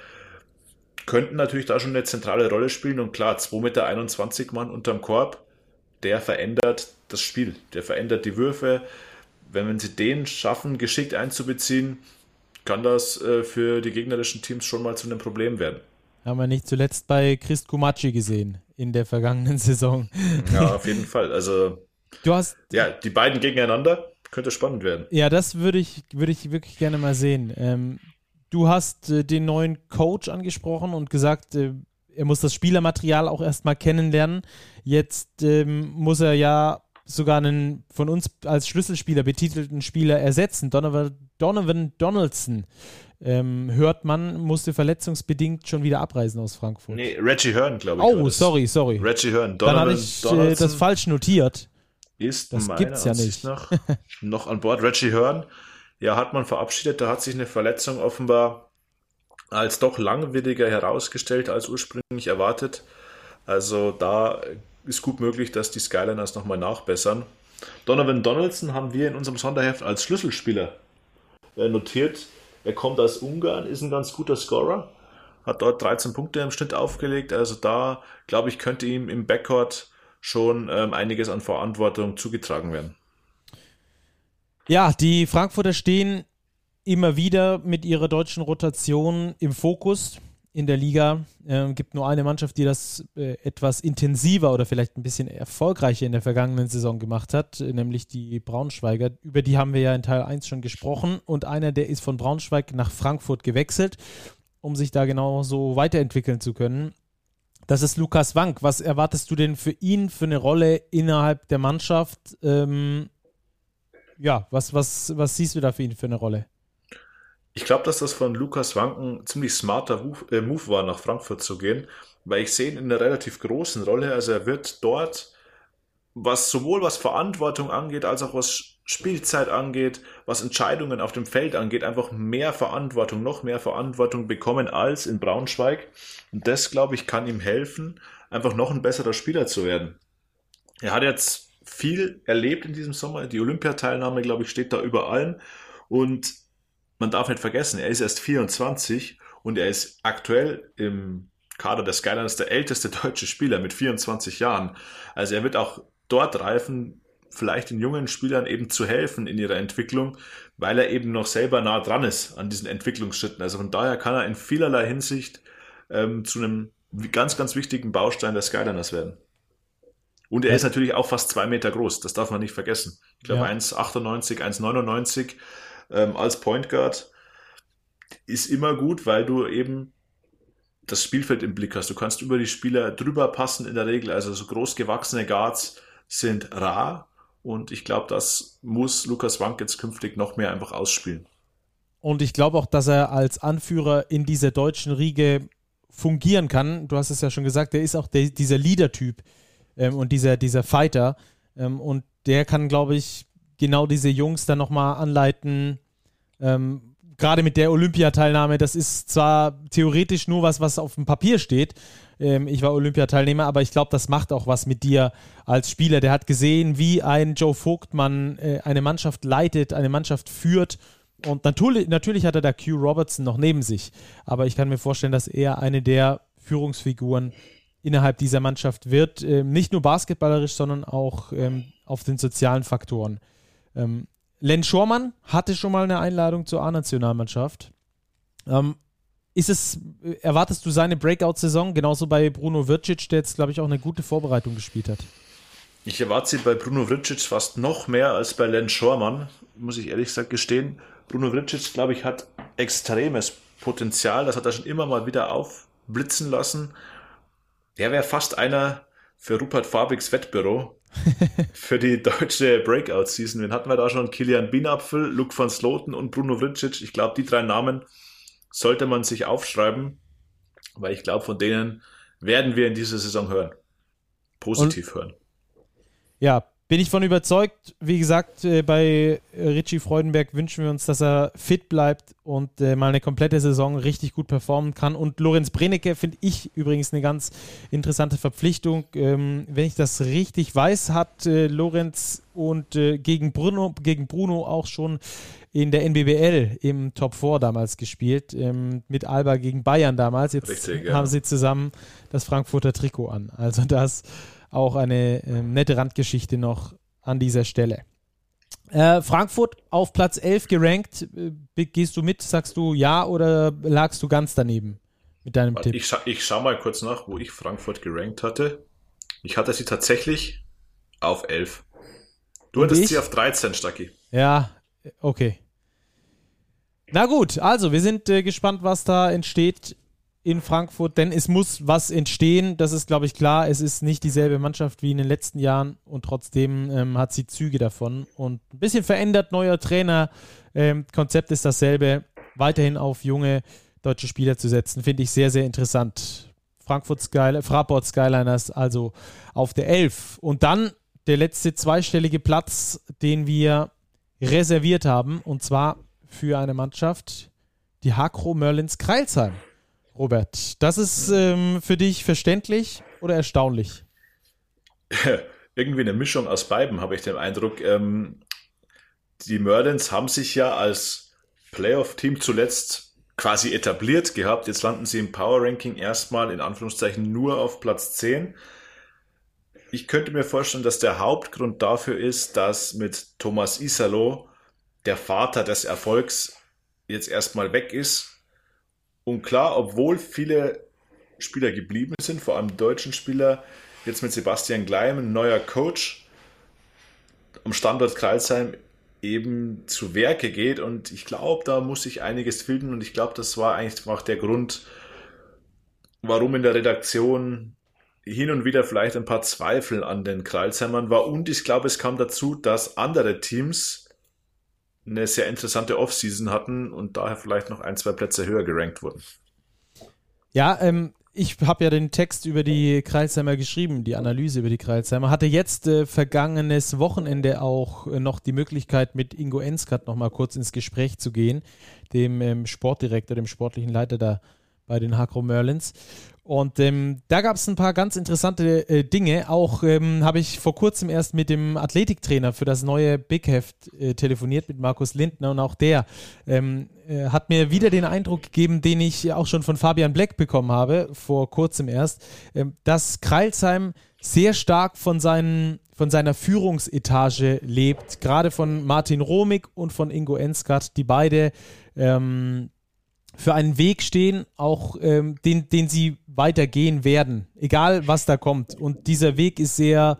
Könnten natürlich da schon eine zentrale Rolle spielen und klar, 2,21 Meter Mann unterm Korb, der verändert das Spiel, der verändert die Würfe. Wenn sie den schaffen, geschickt einzubeziehen, kann das äh, für die gegnerischen Teams schon mal zu einem Problem werden. Haben wir nicht zuletzt bei Chris Kumachi gesehen in der vergangenen Saison. Ja, auf jeden Fall. Also Du hast. Ja, die beiden gegeneinander könnte spannend werden. Ja, das würde ich, würde ich wirklich gerne mal sehen. Ähm, du hast äh, den neuen Coach angesprochen und gesagt, äh, er muss das Spielermaterial auch erstmal kennenlernen. Jetzt ähm, muss er ja sogar einen von uns als Schlüsselspieler betitelten Spieler ersetzen. Donovan, Donovan Donaldson, ähm, hört man, musste verletzungsbedingt schon wieder abreisen aus Frankfurt. Nee, Reggie Hearn, glaube ich. Oh, sorry, sorry. Reggie Hearn. Donovan, Dann habe ich äh, das falsch notiert ist das meiner gibt's ja Ansicht nicht. Nach noch an Bord. Reggie Hearn, ja, hat man verabschiedet, da hat sich eine Verletzung offenbar als doch langwieriger herausgestellt als ursprünglich erwartet. Also da ist gut möglich, dass die Skyliners nochmal nachbessern. Donovan Donaldson haben wir in unserem Sonderheft als Schlüsselspieler äh, notiert. Er kommt aus Ungarn, ist ein ganz guter Scorer, hat dort 13 Punkte im Schnitt aufgelegt. Also da, glaube ich, könnte ihm im Backcourt schon ähm, einiges an Verantwortung zugetragen werden. Ja, die Frankfurter stehen immer wieder mit ihrer deutschen Rotation im Fokus in der Liga. Ähm, gibt nur eine Mannschaft, die das äh, etwas intensiver oder vielleicht ein bisschen erfolgreicher in der vergangenen Saison gemacht hat, nämlich die Braunschweiger. Über die haben wir ja in Teil 1 schon gesprochen. Und einer, der ist von Braunschweig nach Frankfurt gewechselt, um sich da genau so weiterentwickeln zu können. Das ist Lukas Wank. Was erwartest du denn für ihn für eine Rolle innerhalb der Mannschaft? Ähm, ja, was, was, was siehst du da für ihn für eine Rolle? Ich glaube, dass das von Lukas Wank ein ziemlich smarter äh, Move war, nach Frankfurt zu gehen, weil ich sehe ihn in einer relativ großen Rolle. Also er wird dort, was sowohl was Verantwortung angeht, als auch was Spielzeit angeht, was Entscheidungen auf dem Feld angeht, einfach mehr Verantwortung, noch mehr Verantwortung bekommen als in Braunschweig. Und das, glaube ich, kann ihm helfen, einfach noch ein besserer Spieler zu werden. Er hat jetzt viel erlebt in diesem Sommer. Die Olympiateilnahme, glaube ich, steht da über allem. Und man darf nicht vergessen, er ist erst 24 und er ist aktuell im Kader der Skyliners der älteste deutsche Spieler mit 24 Jahren. Also er wird auch dort reifen, vielleicht den jungen Spielern eben zu helfen in ihrer Entwicklung, weil er eben noch selber nah dran ist an diesen Entwicklungsschritten. Also von daher kann er in vielerlei Hinsicht ähm, zu einem ganz, ganz wichtigen Baustein der Skyliners werden. Und er ja. ist natürlich auch fast zwei Meter groß, das darf man nicht vergessen. Ich glaube ja. 1,98, 1,99 ähm, als Point Guard ist immer gut, weil du eben das Spielfeld im Blick hast. Du kannst über die Spieler drüber passen in der Regel. Also so groß gewachsene Guards sind rar und ich glaube, das muss Lukas Wank jetzt künftig noch mehr einfach ausspielen. Und ich glaube auch, dass er als Anführer in dieser deutschen Riege fungieren kann. Du hast es ja schon gesagt, er ist auch der, dieser Leader-Typ ähm, und dieser, dieser Fighter. Ähm, und der kann, glaube ich, genau diese Jungs dann nochmal anleiten, ähm, gerade mit der Olympiateilnahme, das ist zwar theoretisch nur was, was auf dem Papier steht. Ähm, ich war Olympiateilnehmer, aber ich glaube, das macht auch was mit dir als Spieler. Der hat gesehen, wie ein Joe Vogtmann äh, eine Mannschaft leitet, eine Mannschaft führt. Und natürlich, natürlich hat er da Q Robertson noch neben sich. Aber ich kann mir vorstellen, dass er eine der Führungsfiguren innerhalb dieser Mannschaft wird. Ähm, nicht nur basketballerisch, sondern auch ähm, auf den sozialen Faktoren. Ähm, Len Schormann hatte schon mal eine Einladung zur A-Nationalmannschaft. Ähm, ist es, erwartest du seine Breakout-Saison, genauso bei Bruno Vircic, der jetzt, glaube ich, auch eine gute Vorbereitung gespielt hat? Ich erwarte sie bei Bruno Vircic fast noch mehr als bei Len Schormann, muss ich ehrlich gesagt gestehen. Bruno Vircic, glaube ich, hat extremes Potenzial, das hat er schon immer mal wieder aufblitzen lassen. Der wäre fast einer für Rupert Fabriks Wettbüro für die deutsche Breakout-Season. Wen hatten wir da schon? Kilian Bienapfel, Luke van Sloten und Bruno Vricic. Ich glaube, die drei Namen sollte man sich aufschreiben, weil ich glaube, von denen werden wir in dieser Saison hören. Positiv und, hören. Ja, bin ich von überzeugt. Wie gesagt, äh, bei Richie Freudenberg wünschen wir uns, dass er fit bleibt und äh, mal eine komplette Saison richtig gut performen kann. Und Lorenz Brenecke finde ich übrigens eine ganz interessante Verpflichtung. Ähm, wenn ich das richtig weiß, hat äh, Lorenz und gegen, Bruno, gegen Bruno auch schon in der NBBL im Top 4 damals gespielt, ähm, mit Alba gegen Bayern damals. Jetzt Richtig, haben ja. sie zusammen das Frankfurter Trikot an. Also das auch eine äh, nette Randgeschichte noch an dieser Stelle. Äh, Frankfurt auf Platz 11 gerankt. Äh, gehst du mit? Sagst du ja oder lagst du ganz daneben mit deinem Tipp? Ich, scha ich schau mal kurz nach, wo ich Frankfurt gerankt hatte. Ich hatte sie tatsächlich auf 11. Du Und hattest ich? sie auf 13, Stacki. Ja, okay. Na gut, also wir sind äh, gespannt, was da entsteht in Frankfurt, denn es muss was entstehen. Das ist, glaube ich, klar. Es ist nicht dieselbe Mannschaft wie in den letzten Jahren und trotzdem ähm, hat sie Züge davon. Und ein bisschen verändert, neuer Trainer. Ähm, Konzept ist dasselbe. Weiterhin auf junge deutsche Spieler zu setzen, finde ich sehr, sehr interessant. Frankfurt Sky, Fraport Skyliners also auf der 11. Und dann der letzte zweistellige Platz, den wir reserviert haben, und zwar für eine Mannschaft, die Hakro Merlins Kreilsheim. Robert, das ist ähm, für dich verständlich oder erstaunlich? Irgendwie eine Mischung aus beiden, habe ich den Eindruck. Ähm, die Merlins haben sich ja als Playoff-Team zuletzt quasi etabliert gehabt. Jetzt landen sie im Power Ranking erstmal in Anführungszeichen nur auf Platz 10. Ich könnte mir vorstellen, dass der Hauptgrund dafür ist, dass mit Thomas Isalo der Vater des Erfolgs jetzt erstmal weg ist und klar, obwohl viele Spieler geblieben sind, vor allem deutschen Spieler, jetzt mit Sebastian Gleim, ein neuer Coach am Standort Kreisheim eben zu Werke geht. Und ich glaube, da muss sich einiges finden. Und ich glaube, das war eigentlich auch der Grund, warum in der Redaktion hin und wieder vielleicht ein paar Zweifel an den Kreilsheimern war. Und ich glaube, es kam dazu, dass andere Teams eine sehr interessante Offseason hatten und daher vielleicht noch ein, zwei Plätze höher gerankt wurden. Ja, ähm, ich habe ja den Text über die Kreilsheimer geschrieben, die Analyse über die Kreilsheimer. Hatte jetzt äh, vergangenes Wochenende auch äh, noch die Möglichkeit, mit Ingo Enskat noch mal kurz ins Gespräch zu gehen, dem ähm, Sportdirektor, dem sportlichen Leiter da bei den Hakro Merlins. Und ähm, da gab es ein paar ganz interessante äh, Dinge. Auch ähm, habe ich vor kurzem erst mit dem Athletiktrainer für das neue Big Heft äh, telefoniert, mit Markus Lindner. Und auch der ähm, äh, hat mir wieder den Eindruck gegeben, den ich auch schon von Fabian Black bekommen habe, vor kurzem erst, ähm, dass Kreilsheim sehr stark von, seinen, von seiner Führungsetage lebt. Gerade von Martin Romig und von Ingo Enskat, die beide ähm, für einen Weg stehen, auch ähm, den, den sie weitergehen werden, egal was da kommt. Und dieser Weg ist sehr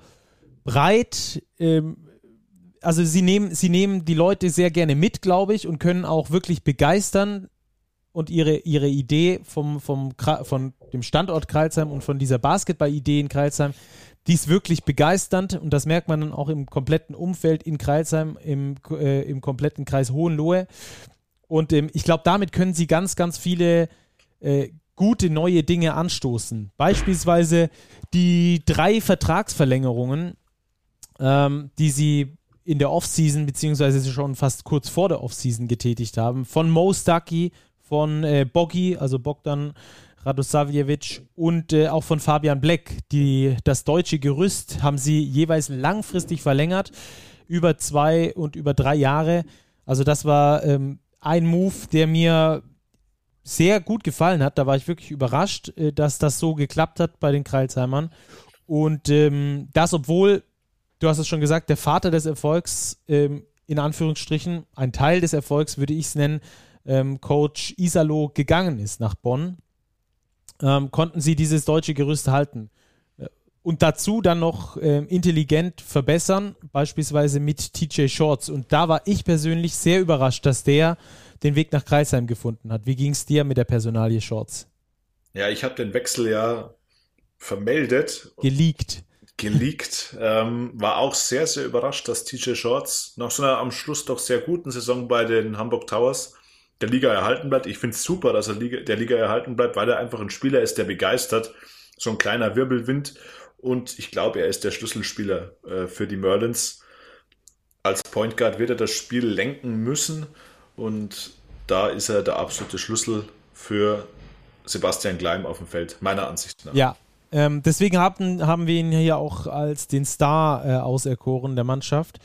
breit. Ähm, also sie nehmen, sie nehmen die Leute sehr gerne mit, glaube ich, und können auch wirklich begeistern und ihre, ihre Idee vom, vom, von dem Standort Kreilsheim und von dieser Basketball-Idee in Kreilsheim, die ist wirklich begeisternd und das merkt man dann auch im kompletten Umfeld in Kreilsheim, im, äh, im kompletten Kreis Hohenlohe. Und ähm, ich glaube, damit können sie ganz, ganz viele äh, gute neue Dinge anstoßen. Beispielsweise die drei Vertragsverlängerungen, ähm, die sie in der Offseason, beziehungsweise schon fast kurz vor der Offseason getätigt haben. Von Mo Stucky, von äh, Boggy, also Bogdan Radosavljevic und äh, auch von Fabian Black. Die, das deutsche Gerüst haben sie jeweils langfristig verlängert, über zwei und über drei Jahre. Also das war ähm, ein Move, der mir sehr gut gefallen hat. Da war ich wirklich überrascht, äh, dass das so geklappt hat bei den Kreilsheimern. Und ähm, das, obwohl, du hast es schon gesagt, der Vater des Erfolgs, ähm, in Anführungsstrichen, ein Teil des Erfolgs würde ich es nennen, ähm, Coach Isalo gegangen ist nach Bonn, ähm, konnten sie dieses deutsche Gerüst halten. Und dazu dann noch äh, intelligent verbessern, beispielsweise mit TJ Shorts. Und da war ich persönlich sehr überrascht, dass der den Weg nach Kreisheim gefunden hat. Wie ging es dir mit der Personalie Shorts? Ja, ich habe den Wechsel ja vermeldet. Geleakt. Geleakt. Ähm, war auch sehr, sehr überrascht, dass TJ Shorts nach so einer am Schluss doch sehr guten Saison bei den Hamburg Towers der Liga erhalten bleibt. Ich finde es super, dass er Liga, der Liga erhalten bleibt, weil er einfach ein Spieler ist, der begeistert. So ein kleiner Wirbelwind. Und ich glaube, er ist der Schlüsselspieler äh, für die Merlins. Als Point Guard wird er das Spiel lenken müssen. Und da ist er der absolute Schlüssel für Sebastian Gleim auf dem Feld, meiner Ansicht nach. Ja, ähm, deswegen haben, haben wir ihn hier auch als den Star äh, auserkoren der Mannschaft.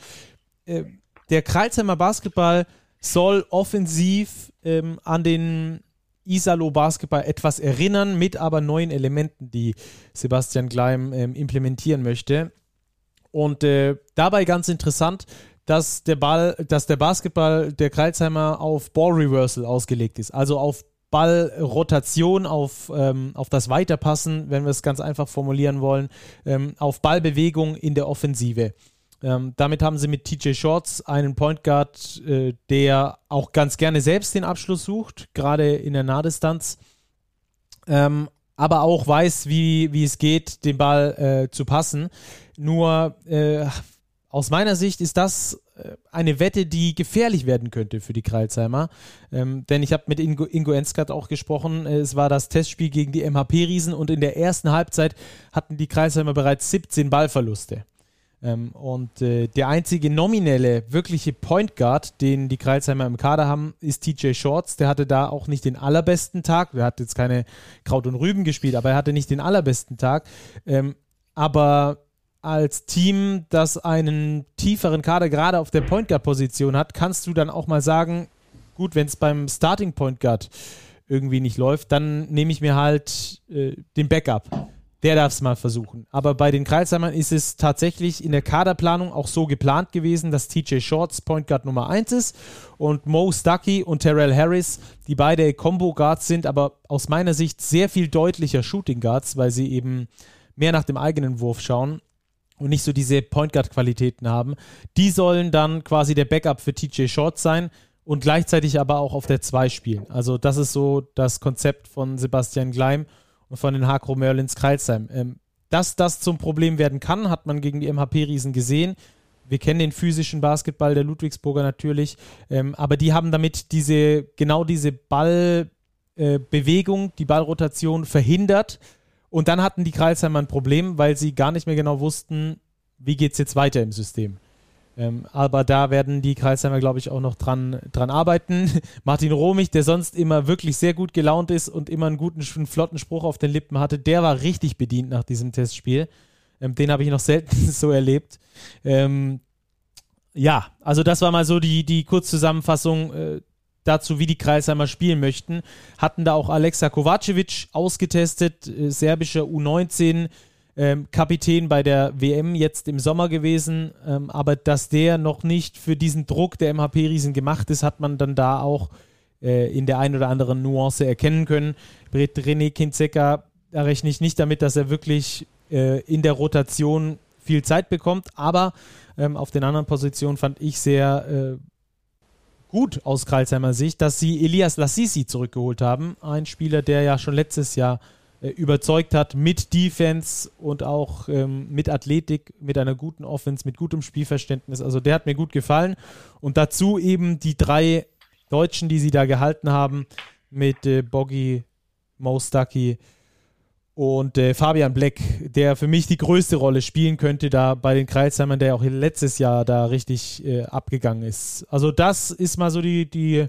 Äh, der Kreilsheimer Basketball soll offensiv ähm, an den Isalo Basketball etwas erinnern, mit aber neuen Elementen, die Sebastian Gleim ähm, implementieren möchte. Und äh, dabei ganz interessant, dass der Ball, dass der Basketball der Kreilsheimer auf Ball Reversal ausgelegt ist, also auf Ballrotation, auf, ähm, auf das Weiterpassen, wenn wir es ganz einfach formulieren wollen, ähm, auf Ballbewegung in der Offensive. Ähm, damit haben sie mit TJ Shorts einen Point Guard, äh, der auch ganz gerne selbst den Abschluss sucht, gerade in der Nahdistanz, ähm, aber auch weiß, wie, wie es geht, den Ball äh, zu passen. Nur äh, aus meiner Sicht ist das äh, eine Wette, die gefährlich werden könnte für die Kreilsheimer. Ähm, denn ich habe mit Ingo, Ingo Enskat auch gesprochen. Äh, es war das Testspiel gegen die MHP-Riesen und in der ersten Halbzeit hatten die Kreilsheimer bereits 17 Ballverluste. Ähm, und äh, der einzige nominelle, wirkliche Point Guard, den die Kreilsheimer im Kader haben, ist TJ Shorts. Der hatte da auch nicht den allerbesten Tag. Der hat jetzt keine Kraut und Rüben gespielt, aber er hatte nicht den allerbesten Tag. Ähm, aber als Team, das einen tieferen Kader gerade auf der Point Guard Position hat, kannst du dann auch mal sagen, gut, wenn es beim Starting Point Guard irgendwie nicht läuft, dann nehme ich mir halt äh, den Backup. Der darf es mal versuchen. Aber bei den Kreisheimern ist es tatsächlich in der Kaderplanung auch so geplant gewesen, dass TJ Shorts Point Guard Nummer 1 ist und Mo Stuckey und Terrell Harris, die beide Combo Guards sind, aber aus meiner Sicht sehr viel deutlicher Shooting Guards, weil sie eben mehr nach dem eigenen Wurf schauen und nicht so diese Point Guard Qualitäten haben. Die sollen dann quasi der Backup für TJ Shorts sein und gleichzeitig aber auch auf der 2 spielen. Also das ist so das Konzept von Sebastian Gleim von den Hakro Merlins Kreilsheim. Ähm, dass das zum Problem werden kann, hat man gegen die MHP-Riesen gesehen. Wir kennen den physischen Basketball der Ludwigsburger natürlich, ähm, aber die haben damit diese, genau diese Ballbewegung, äh, die Ballrotation verhindert und dann hatten die Kreisheimer ein Problem, weil sie gar nicht mehr genau wussten, wie geht es jetzt weiter im System. Ähm, aber da werden die Kreisheimer, glaube ich, auch noch dran, dran arbeiten. Martin Romich, der sonst immer wirklich sehr gut gelaunt ist und immer einen guten, einen flotten Spruch auf den Lippen hatte, der war richtig bedient nach diesem Testspiel. Ähm, den habe ich noch selten so erlebt. Ähm, ja, also das war mal so die, die Kurzzusammenfassung äh, dazu, wie die Kreisheimer spielen möchten. Hatten da auch Alexa Kovacevic ausgetestet, äh, serbischer U19. Ähm, Kapitän bei der WM jetzt im Sommer gewesen, ähm, aber dass der noch nicht für diesen Druck der MHP-Riesen gemacht ist, hat man dann da auch äh, in der einen oder anderen Nuance erkennen können. René Kinzeka, da rechne ich nicht damit, dass er wirklich äh, in der Rotation viel Zeit bekommt, aber ähm, auf den anderen Positionen fand ich sehr äh, gut aus Karlsheimer Sicht, dass sie Elias Lassisi zurückgeholt haben. Ein Spieler, der ja schon letztes Jahr überzeugt hat mit Defense und auch ähm, mit Athletik, mit einer guten Offense, mit gutem Spielverständnis. Also der hat mir gut gefallen. Und dazu eben die drei Deutschen, die sie da gehalten haben, mit äh, Boggy, Mo Stuckey und äh, Fabian Black, der für mich die größte Rolle spielen könnte, da bei den Kreisheimern, der auch letztes Jahr da richtig äh, abgegangen ist. Also, das ist mal so die, die,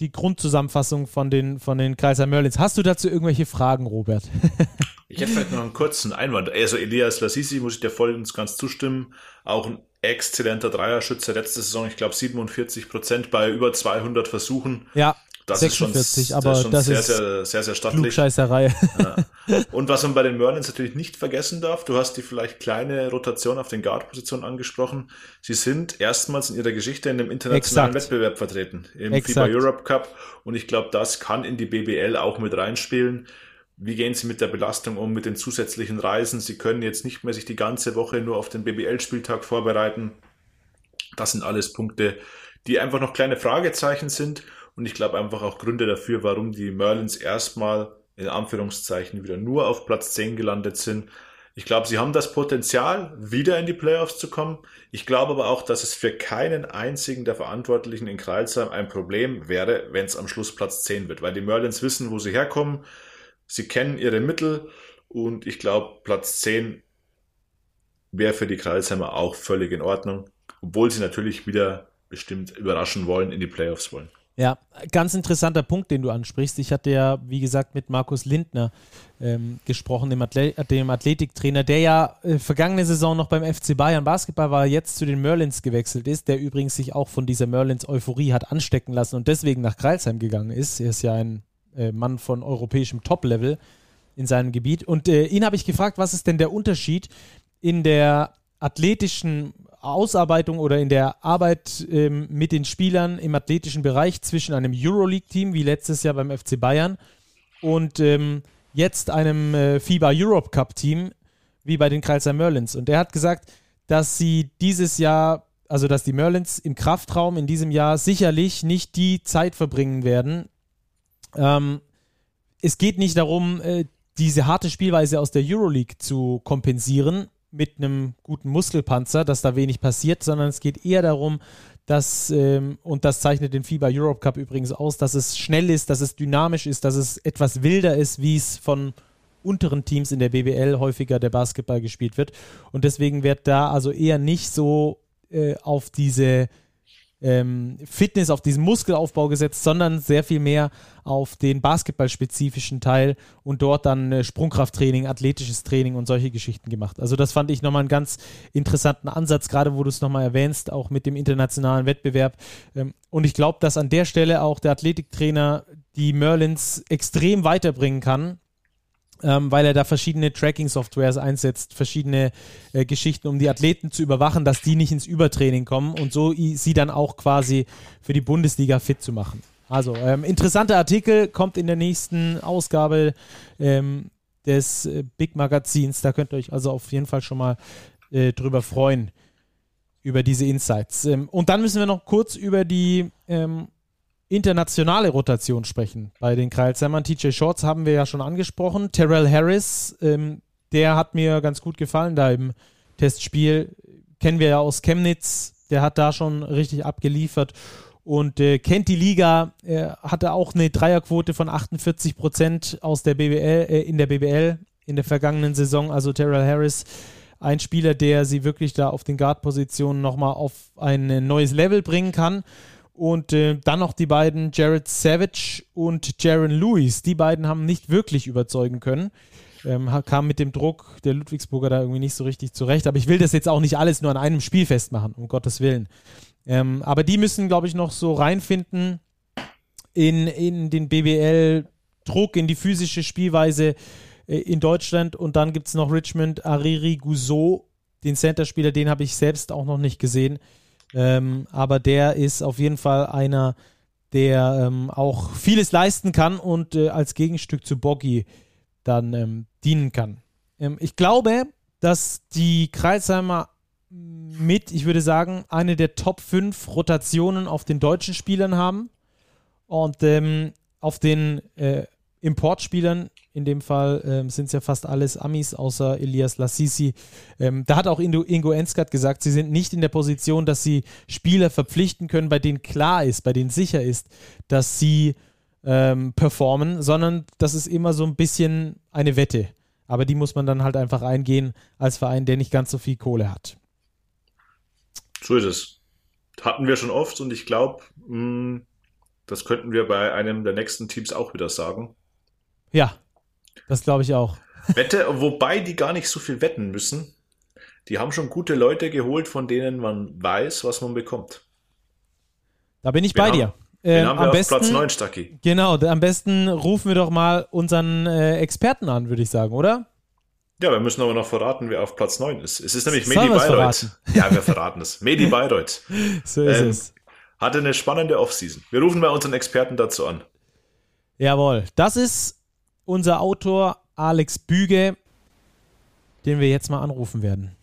die Grundzusammenfassung von den, von den Kreisheim Merlins. Hast du dazu irgendwelche Fragen, Robert? ich hätte vielleicht noch einen kurzen Einwand. Also, Elias Lassisi muss ich dir voll und ganz zustimmen. Auch ein exzellenter Dreierschütze letzte Saison, ich glaube 47 Prozent bei über 200 Versuchen. Ja das 46, ist schon, aber das ist schon das sehr, ist sehr, sehr, sehr stattlich. Klugscheißerei. Ja. Und was man bei den Merlins natürlich nicht vergessen darf, du hast die vielleicht kleine Rotation auf den Guard-Positionen angesprochen. Sie sind erstmals in ihrer Geschichte in einem internationalen Exakt. Wettbewerb vertreten, im Exakt. FIBA Europe Cup. Und ich glaube, das kann in die BBL auch mit reinspielen. Wie gehen Sie mit der Belastung um, mit den zusätzlichen Reisen? Sie können jetzt nicht mehr sich die ganze Woche nur auf den BBL-Spieltag vorbereiten. Das sind alles Punkte, die einfach noch kleine Fragezeichen sind. Und ich glaube einfach auch Gründe dafür, warum die Merlins erstmal in Anführungszeichen wieder nur auf Platz 10 gelandet sind. Ich glaube, sie haben das Potenzial, wieder in die Playoffs zu kommen. Ich glaube aber auch, dass es für keinen einzigen der Verantwortlichen in Kreilsheim ein Problem wäre, wenn es am Schluss Platz 10 wird, weil die Merlins wissen, wo sie herkommen. Sie kennen ihre Mittel und ich glaube, Platz 10 wäre für die Kreilsheimer auch völlig in Ordnung, obwohl sie natürlich wieder bestimmt überraschen wollen, in die Playoffs wollen. Ja, ganz interessanter Punkt, den du ansprichst. Ich hatte ja, wie gesagt, mit Markus Lindner ähm, gesprochen, dem, Athlet dem Athletiktrainer, der ja äh, vergangene Saison noch beim FC Bayern Basketball war, jetzt zu den Merlins gewechselt ist, der übrigens sich auch von dieser Merlins-Euphorie hat anstecken lassen und deswegen nach Kreilsheim gegangen ist. Er ist ja ein äh, Mann von europäischem Top-Level in seinem Gebiet. Und äh, ihn habe ich gefragt, was ist denn der Unterschied in der athletischen Ausarbeitung oder in der Arbeit ähm, mit den Spielern im athletischen Bereich zwischen einem Euroleague-Team wie letztes Jahr beim FC Bayern und ähm, jetzt einem äh, FIBA Europe Cup-Team wie bei den Kreisler Merlins. Und er hat gesagt, dass sie dieses Jahr, also dass die Merlins im Kraftraum in diesem Jahr sicherlich nicht die Zeit verbringen werden. Ähm, es geht nicht darum, äh, diese harte Spielweise aus der Euroleague zu kompensieren, mit einem guten Muskelpanzer, dass da wenig passiert, sondern es geht eher darum, dass, ähm, und das zeichnet den FIBA Europe Cup übrigens aus, dass es schnell ist, dass es dynamisch ist, dass es etwas wilder ist, wie es von unteren Teams in der BBL häufiger der Basketball gespielt wird. Und deswegen wird da also eher nicht so äh, auf diese ähm, Fitness, auf diesen Muskelaufbau gesetzt, sondern sehr viel mehr auf den basketballspezifischen Teil und dort dann äh, Sprungkrafttraining, athletisches Training und solche Geschichten gemacht. Also das fand ich nochmal einen ganz interessanten Ansatz, gerade wo du es nochmal erwähnst, auch mit dem internationalen Wettbewerb. Ähm, und ich glaube, dass an der Stelle auch der Athletiktrainer die Merlins extrem weiterbringen kann, ähm, weil er da verschiedene Tracking-Softwares einsetzt, verschiedene äh, Geschichten, um die Athleten zu überwachen, dass die nicht ins Übertraining kommen und so sie dann auch quasi für die Bundesliga fit zu machen. Also, ähm, interessanter Artikel kommt in der nächsten Ausgabe ähm, des äh, Big Magazins. Da könnt ihr euch also auf jeden Fall schon mal äh, drüber freuen, über diese Insights. Ähm, und dann müssen wir noch kurz über die ähm, internationale Rotation sprechen bei den Kreilsheimer. TJ Shorts haben wir ja schon angesprochen. Terrell Harris, ähm, der hat mir ganz gut gefallen da im Testspiel. Kennen wir ja aus Chemnitz. Der hat da schon richtig abgeliefert und äh, kennt die Liga. Er hatte auch eine Dreierquote von 48 Prozent aus der BBL, äh, in der BBL in der vergangenen Saison. Also Terrell Harris, ein Spieler, der sie wirklich da auf den Guard-Positionen nochmal auf ein neues Level bringen kann. Und äh, dann noch die beiden Jared Savage und Jaron Lewis. Die beiden haben nicht wirklich überzeugen können. Ähm, kam mit dem Druck der Ludwigsburger da irgendwie nicht so richtig zurecht. Aber ich will das jetzt auch nicht alles nur an einem Spiel festmachen, um Gottes Willen. Ähm, aber die müssen, glaube ich, noch so reinfinden in, in den BBL-Druck, in die physische Spielweise äh, in Deutschland. Und dann gibt es noch Richmond Ariri Guzot, den Center-Spieler, den habe ich selbst auch noch nicht gesehen. Ähm, aber der ist auf jeden Fall einer, der ähm, auch vieles leisten kann und äh, als Gegenstück zu Boggy dann ähm, dienen kann. Ähm, ich glaube, dass die Kreisheimer mit, ich würde sagen, eine der Top 5 Rotationen auf den deutschen Spielern haben. Und ähm, auf den äh, Importspielern in dem Fall ähm, sind es ja fast alles Amis außer Elias Lassisi. Ähm, da hat auch Ingo, Ingo Enskat gesagt, sie sind nicht in der Position, dass sie Spieler verpflichten können, bei denen klar ist, bei denen sicher ist, dass sie ähm, performen, sondern das ist immer so ein bisschen eine Wette. Aber die muss man dann halt einfach eingehen als Verein, der nicht ganz so viel Kohle hat. So ist es. Hatten wir schon oft und ich glaube, hm, das könnten wir bei einem der nächsten Teams auch wieder sagen. Ja, das glaube ich auch. Wette, wobei die gar nicht so viel wetten müssen. Die haben schon gute Leute geholt, von denen man weiß, was man bekommt. Da bin ich wir bei haben, dir. äh, haben wir am auf besten, Platz 9, Stacki. Genau, am besten rufen wir doch mal unseren äh, Experten an, würde ich sagen, oder? Ja, wir müssen aber noch verraten, wer auf Platz 9 ist. Es ist nämlich Sollen Medi Bayreuth. Ja, wir verraten es. Medi Bayreuth. So ist Ähm, es. Hatte eine spannende Offseason. Wir rufen bei unseren Experten dazu an. Jawohl. Das ist unser Autor Alex Büge, den wir jetzt mal anrufen werden.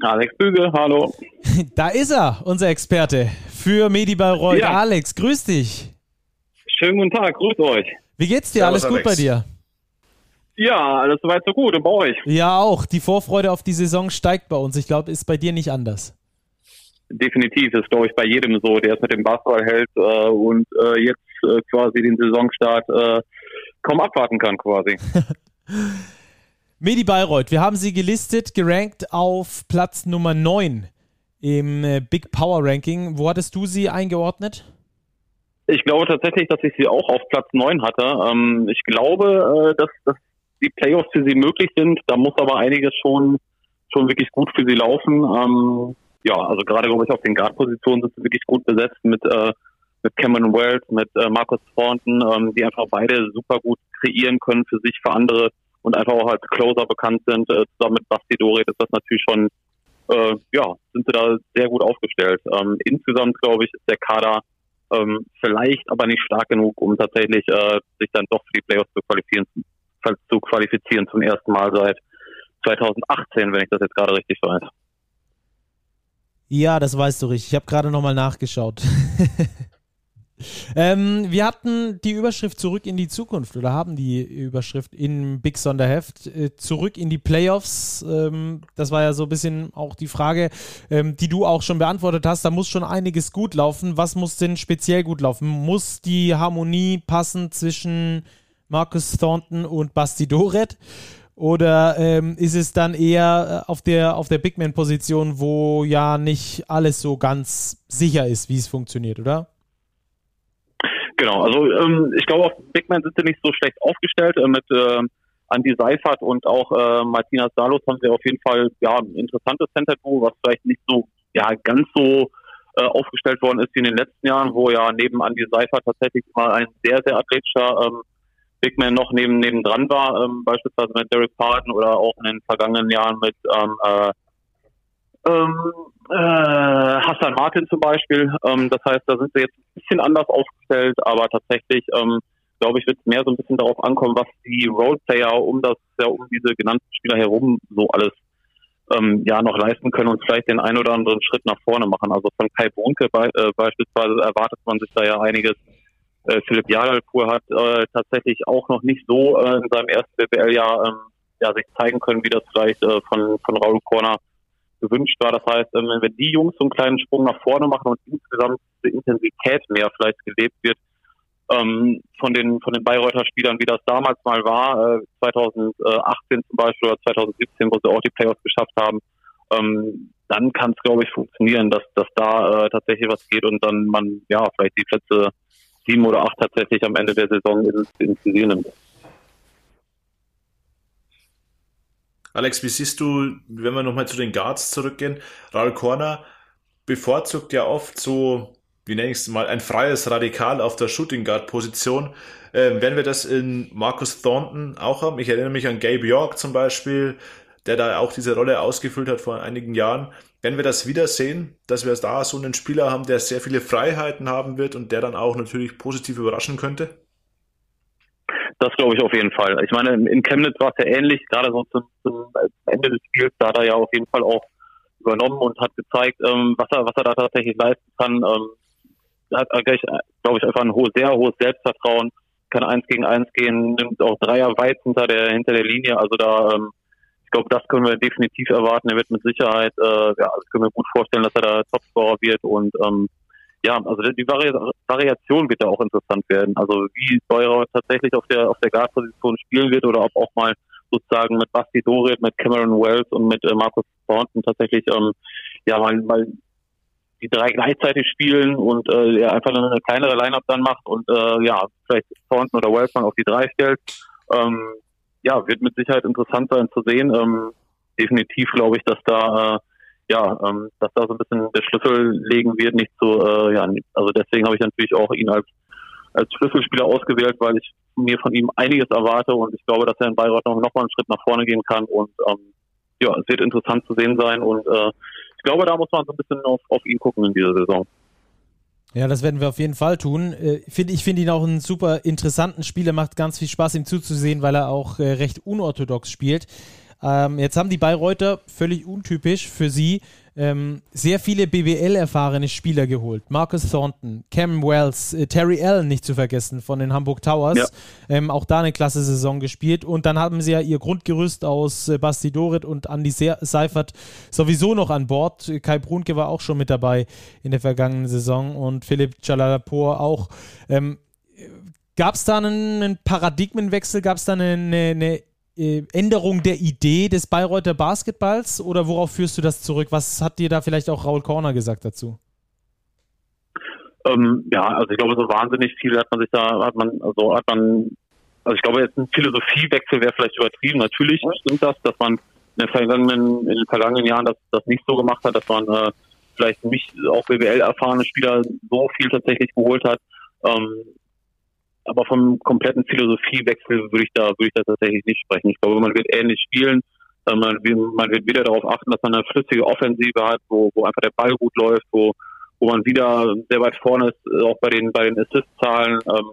Alex Büge, hallo. Da ist er, unser Experte für Medi Bayreuth. Ja. Alex, grüß dich. Schönen guten Tag, grüßt euch. Wie geht's dir? Servus, Alles gut Alex. bei dir? Ja, alles soweit so gut und bei euch. Ja, auch. Die Vorfreude auf die Saison steigt bei uns. Ich glaube, ist bei dir nicht anders. Definitiv, ist glaube ich bei jedem so, der es mit dem Basketball hält äh, und äh, jetzt äh, quasi den Saisonstart äh, kaum abwarten kann quasi. Medi Bayreuth, wir haben sie gelistet, gerankt auf Platz Nummer 9 im äh, Big Power Ranking. Wo hattest du sie eingeordnet? Ich glaube tatsächlich, dass ich sie auch auf Platz 9 hatte. Ähm, ich glaube, äh, dass, dass die Playoffs für sie möglich sind. Da muss aber einiges schon, schon wirklich gut für sie laufen. Ähm, ja, also gerade glaube ich auf den Guard-Positionen sind sie wirklich gut besetzt mit, äh, mit Cameron Wells, mit äh, Marcus Thornton, ähm, die einfach beide super gut kreieren können für sich, für andere und einfach auch als Closer bekannt sind. Äh, zusammen mit Basti Doret ist das natürlich schon, äh, ja, sind sie da sehr gut aufgestellt. Ähm, insgesamt glaube ich, ist der Kader ähm, vielleicht aber nicht stark genug, um tatsächlich äh, sich dann doch für die Playoffs zu qualifizieren, zu qualifizieren zum ersten Mal seit 2018, wenn ich das jetzt gerade richtig weiß. Ja, das weißt du richtig. Ich habe gerade nochmal nachgeschaut. ähm, wir hatten die Überschrift zurück in die Zukunft oder haben die Überschrift in Big Sonderheft äh, zurück in die Playoffs. Ähm, das war ja so ein bisschen auch die Frage, ähm, die du auch schon beantwortet hast. Da muss schon einiges gut laufen. Was muss denn speziell gut laufen? Muss die Harmonie passen zwischen Marcus Thornton und Basti Doret? Oder ähm, ist es dann eher äh, auf der, auf der Big Man-Position, wo ja nicht alles so ganz sicher ist, wie es funktioniert, oder? Genau, also ähm, ich glaube, auf Big Man sind sie nicht so schlecht aufgestellt. Äh, mit äh, Andy Seifert und auch äh, Martina Salos haben sie auf jeden Fall ja, ein interessantes Center-Duo, was vielleicht nicht so ja ganz so äh, aufgestellt worden ist wie in den letzten Jahren, wo ja neben Andy Seifert tatsächlich mal ein sehr, sehr athletischer ähm, Big Man noch neben neben dran war, ähm, beispielsweise mit Derek Parton oder auch in den vergangenen Jahren mit ähm, äh, ähm, äh, Hassan Martin zum Beispiel. Ähm, das heißt, da sind sie jetzt ein bisschen anders aufgestellt, aber tatsächlich, ähm, glaube ich, wird es mehr so ein bisschen darauf ankommen, was die Roleplayer um das, ja, um diese genannten Spieler herum so alles ähm, ja noch leisten können und vielleicht den einen oder anderen Schritt nach vorne machen. Also von Kai Brunke be äh, beispielsweise erwartet man sich da ja einiges. Äh, Philipp Jadalpur hat äh, tatsächlich auch noch nicht so äh, in seinem ersten BBL-Jahr ähm, ja, sich zeigen können, wie das vielleicht äh, von, von Raul Corner gewünscht war. Das heißt, ähm, wenn die Jungs so einen kleinen Sprung nach vorne machen und insgesamt die Intensität mehr vielleicht gelebt wird, ähm, von den von den Bayreuther Spielern, wie das damals mal war, äh, 2018 zum Beispiel oder 2017, wo sie auch die Playoffs geschafft haben, ähm, dann kann es, glaube ich, funktionieren, dass, dass da äh, tatsächlich was geht und dann man ja vielleicht die Plätze sieben oder acht tatsächlich am Ende der Saison ins, ins Visier nimmt. Alex, wie siehst du, wenn wir nochmal zu den Guards zurückgehen? Raul Corner bevorzugt ja oft so, wie nenne ich es mal, ein freies Radikal auf der Shooting Guard Position. Ähm, werden wir das in Marcus Thornton auch haben? Ich erinnere mich an Gabe York zum Beispiel, der da auch diese Rolle ausgefüllt hat vor einigen Jahren. Wenn wir das wieder sehen, dass wir da so einen Spieler haben, der sehr viele Freiheiten haben wird und der dann auch natürlich positiv überraschen könnte? Das glaube ich auf jeden Fall. Ich meine, in Chemnitz war es ja ähnlich, gerade so zum, zum Ende des Spiels, da hat er ja auf jeden Fall auch übernommen und hat gezeigt, ähm, was er, was er da tatsächlich leisten kann. Ähm, hat, glaube ich, einfach ein hohes, sehr hohes Selbstvertrauen, kann eins gegen eins gehen, nimmt auch Dreier weit hinter der, hinter der Linie. Also da, ähm, ich glaube, das können wir definitiv erwarten. Er wird mit Sicherheit, äh, ja, können wir gut vorstellen, dass er da Topscorer wird und ähm, ja, also die Vari Variation wird ja auch interessant werden. Also wie Steurer tatsächlich auf der auf der Guard-Position spielen wird oder ob auch mal sozusagen mit Basti Dorit, mit Cameron Wells und mit äh, Marcus Thornton tatsächlich ähm, ja mal, mal die drei gleichzeitig spielen und äh, ja, einfach eine kleinere Line-Up dann macht und äh, ja, vielleicht Thornton oder Wellsman auf die drei stellt. Ähm, ja, wird mit Sicherheit interessant sein zu sehen. Ähm, definitiv glaube ich, dass da äh, ja, ähm, dass da so ein bisschen der Schlüssel legen wird, nicht so, äh, ja, also deswegen habe ich natürlich auch ihn als als Schlüsselspieler ausgewählt, weil ich mir von ihm einiges erwarte und ich glaube, dass er in Bayreuth noch, noch mal einen Schritt nach vorne gehen kann und ähm, ja, es wird interessant zu sehen sein und äh, ich glaube, da muss man so ein bisschen auf, auf ihn gucken in dieser Saison. Ja, das werden wir auf jeden Fall tun. Äh, ich finde ihn auch einen super interessanten Spieler, macht ganz viel Spaß, ihm zuzusehen, weil er auch äh, recht unorthodox spielt. Ähm, jetzt haben die Bayreuther völlig untypisch für sie ähm, sehr viele BWL-erfahrene Spieler geholt. Marcus Thornton, Cam Wells, äh, Terry Allen nicht zu vergessen von den Hamburg Towers. Ja. Ähm, auch da eine klasse Saison gespielt. Und dann haben sie ja ihr Grundgerüst aus äh, Basti Dorit und Andy Seifert sowieso noch an Bord. Kai Brunke war auch schon mit dabei in der vergangenen Saison und Philipp Chalalapur auch. Ähm, Gab es da einen, einen Paradigmenwechsel? Gab es da eine, eine, Änderung der Idee des Bayreuther Basketballs oder worauf führst du das zurück? Was hat dir da vielleicht auch Raul Korner gesagt dazu? Ähm, ja, also ich glaube, so wahnsinnig viel hat man sich da, hat man, also hat man, also ich glaube, jetzt ein Philosophiewechsel wäre vielleicht übertrieben. Natürlich stimmt das, dass man in den vergangenen, in den vergangenen Jahren das, das nicht so gemacht hat, dass man äh, vielleicht nicht auch BWL erfahrene Spieler so viel tatsächlich geholt hat. Ähm, aber vom kompletten Philosophiewechsel würde ich da würde ich da tatsächlich nicht sprechen. Ich glaube, man wird ähnlich spielen. Äh, man, man wird wieder darauf achten, dass man eine flüssige Offensive hat, wo, wo einfach der Ball gut läuft, wo, wo man wieder sehr weit vorne ist, äh, auch bei den bei den Assist-Zahlen. Ähm,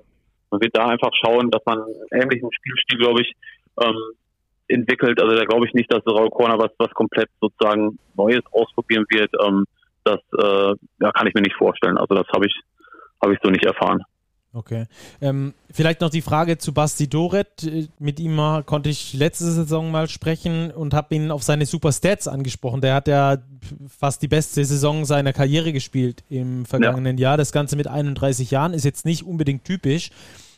man wird da einfach schauen, dass man einen ähnlichen Spielstil, glaube ich, ähm, entwickelt. Also da glaube ich nicht, dass Raul Corner was was komplett sozusagen Neues ausprobieren wird. Ähm, das äh, ja, kann ich mir nicht vorstellen. Also das habe ich habe ich so nicht erfahren. Okay. Ähm, vielleicht noch die Frage zu Basti Doret. Äh, mit ihm konnte ich letzte Saison mal sprechen und habe ihn auf seine Super Stats angesprochen. Der hat ja fast die beste Saison seiner Karriere gespielt im vergangenen ja. Jahr. Das Ganze mit 31 Jahren ist jetzt nicht unbedingt typisch.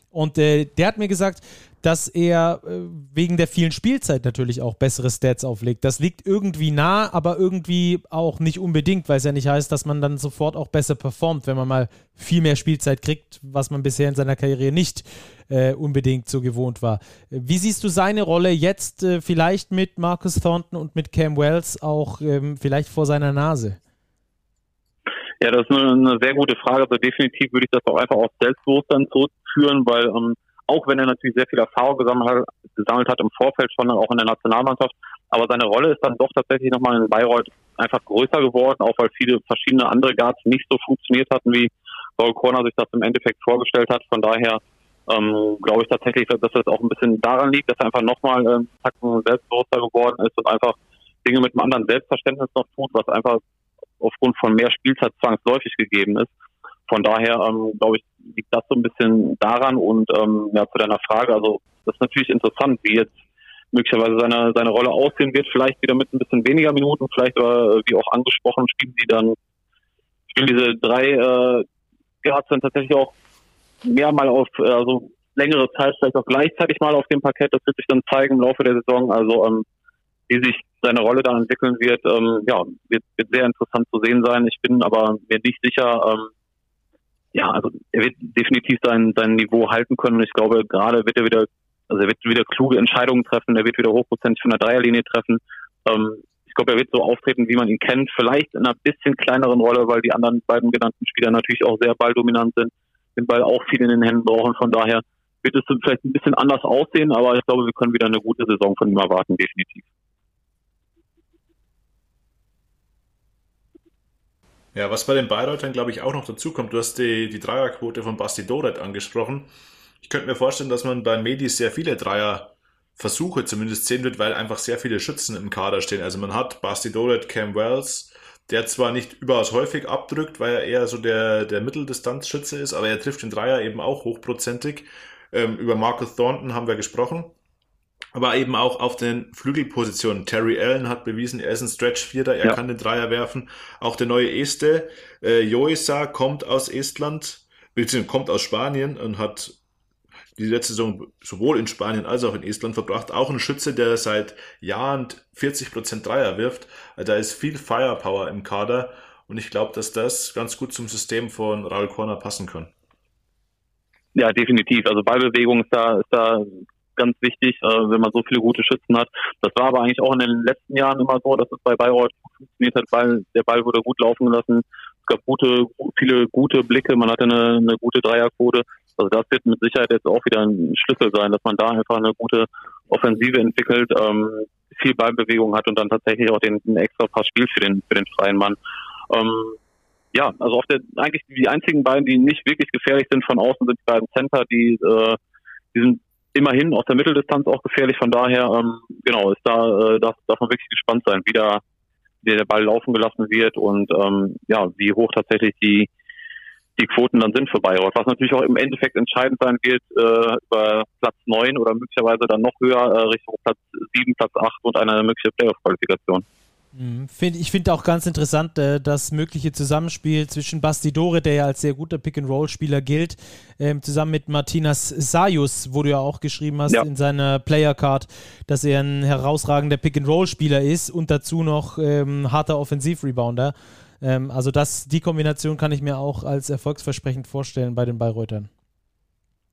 Und äh, der hat mir gesagt, dass er äh, wegen der vielen Spielzeit natürlich auch bessere Stats auflegt. Das liegt irgendwie nah, aber irgendwie auch nicht unbedingt, weil es ja nicht heißt, dass man dann sofort auch besser performt, wenn man mal viel mehr Spielzeit kriegt, was man bisher in seiner Karriere nicht äh, unbedingt so gewohnt war. Wie siehst du seine Rolle jetzt äh, vielleicht mit Marcus Thornton und mit Cam Wells auch ähm, vielleicht vor seiner Nase? Ja, das ist eine, sehr gute Frage. Also definitiv würde ich das auch einfach aus Selbstbewusstsein zurückführen, weil ähm, auch wenn er natürlich sehr viel Erfahrung gesammelt hat, gesammelt hat im Vorfeld schon, auch in der Nationalmannschaft, aber seine Rolle ist dann doch tatsächlich nochmal in Bayreuth einfach größer geworden, auch weil viele verschiedene andere Guards nicht so funktioniert hatten, wie Paul Corner sich das im Endeffekt vorgestellt hat. Von daher ähm, glaube ich tatsächlich, dass das auch ein bisschen daran liegt, dass er einfach nochmal ähm, selbstbewusster geworden ist und einfach Dinge mit einem anderen Selbstverständnis noch tut, was einfach aufgrund von mehr Spielzeit zwangsläufig gegeben ist. Von daher, ähm, glaube ich, liegt das so ein bisschen daran und ähm, ja, zu deiner Frage, also das ist natürlich interessant, wie jetzt möglicherweise seine, seine Rolle aussehen wird, vielleicht wieder mit ein bisschen weniger Minuten, vielleicht aber, wie auch angesprochen, spielen sie dann, spielen diese drei äh, Guards dann tatsächlich auch mehr mal auf, äh, also längere Zeit vielleicht auch gleichzeitig mal auf dem Parkett, das wird sich dann zeigen im Laufe der Saison, also ähm, wie sich seine Rolle da entwickeln wird, ähm, ja, wird, wird sehr interessant zu sehen sein. Ich bin aber mir nicht sicher, ähm, ja, also er wird definitiv sein, sein Niveau halten können. Und ich glaube, gerade wird er wieder, also er wird wieder kluge Entscheidungen treffen, er wird wieder hochprozentig von der Dreierlinie treffen. Ähm, ich glaube, er wird so auftreten, wie man ihn kennt. Vielleicht in einer bisschen kleineren Rolle, weil die anderen beiden genannten Spieler natürlich auch sehr balldominant sind, den Ball auch viel in den Händen brauchen. Von daher wird es vielleicht ein bisschen anders aussehen, aber ich glaube, wir können wieder eine gute Saison von ihm erwarten, definitiv. Ja, was bei den Bayreutern, glaube ich, auch noch dazu kommt, du hast die, die Dreierquote von Basti Doret angesprochen. Ich könnte mir vorstellen, dass man bei Medis sehr viele Dreierversuche zumindest sehen wird, weil einfach sehr viele Schützen im Kader stehen. Also man hat Basti Doret, Cam Wells, der zwar nicht überaus häufig abdrückt, weil er eher so der, der Mitteldistanzschütze ist, aber er trifft den Dreier eben auch hochprozentig. Ähm, über Marcus Thornton haben wir gesprochen aber eben auch auf den Flügelpositionen. Terry Allen hat bewiesen, er ist ein Stretch-Vierter, er ja. kann den Dreier werfen. Auch der neue Este, äh, Joisa, kommt aus Estland, beziehungsweise kommt aus Spanien und hat die letzte Saison sowohl in Spanien als auch in Estland verbracht. Auch ein Schütze, der seit Jahren 40% Dreier wirft. Also da ist viel Firepower im Kader. Und ich glaube, dass das ganz gut zum System von Raul Korner passen kann. Ja, definitiv. Also Ballbewegung ist da, ist da ganz wichtig, äh, wenn man so viele gute Schützen hat. Das war aber eigentlich auch in den letzten Jahren immer so, dass es bei Bayreuth funktioniert hat, weil der Ball wurde gut laufen gelassen. Es gab gute, viele gute Blicke, man hatte eine, eine gute Dreierquote. Also das wird mit Sicherheit jetzt auch wieder ein Schlüssel sein, dass man da einfach eine gute Offensive entwickelt, ähm, viel Ballbewegung hat und dann tatsächlich auch den, den extra Pass spielt für den, für den freien Mann. Ähm, ja, also auf der eigentlich die einzigen beiden, die nicht wirklich gefährlich sind von außen, sind die beiden Center, die, äh, die sind immerhin aus der Mitteldistanz auch gefährlich. Von daher, ähm, genau, ist da äh, darf, darf man wirklich gespannt sein, wie da wie der Ball laufen gelassen wird und ähm, ja, wie hoch tatsächlich die die Quoten dann sind für Bayreuth. Was natürlich auch im Endeffekt entscheidend sein wird äh, über Platz neun oder möglicherweise dann noch höher äh, Richtung Platz sieben, Platz acht und eine mögliche Playoff-Qualifikation. Mhm. Ich finde auch ganz interessant äh, das mögliche Zusammenspiel zwischen Bastidore, der ja als sehr guter Pick-and-Roll-Spieler gilt, ähm, zusammen mit Martinas Sayus, wo du ja auch geschrieben hast ja. in seiner Player-Card, dass er ein herausragender Pick-and-Roll-Spieler ist und dazu noch ähm, harter Offensiv-Rebounder. Ähm, also das, die Kombination kann ich mir auch als erfolgsversprechend vorstellen bei den Bayreutern.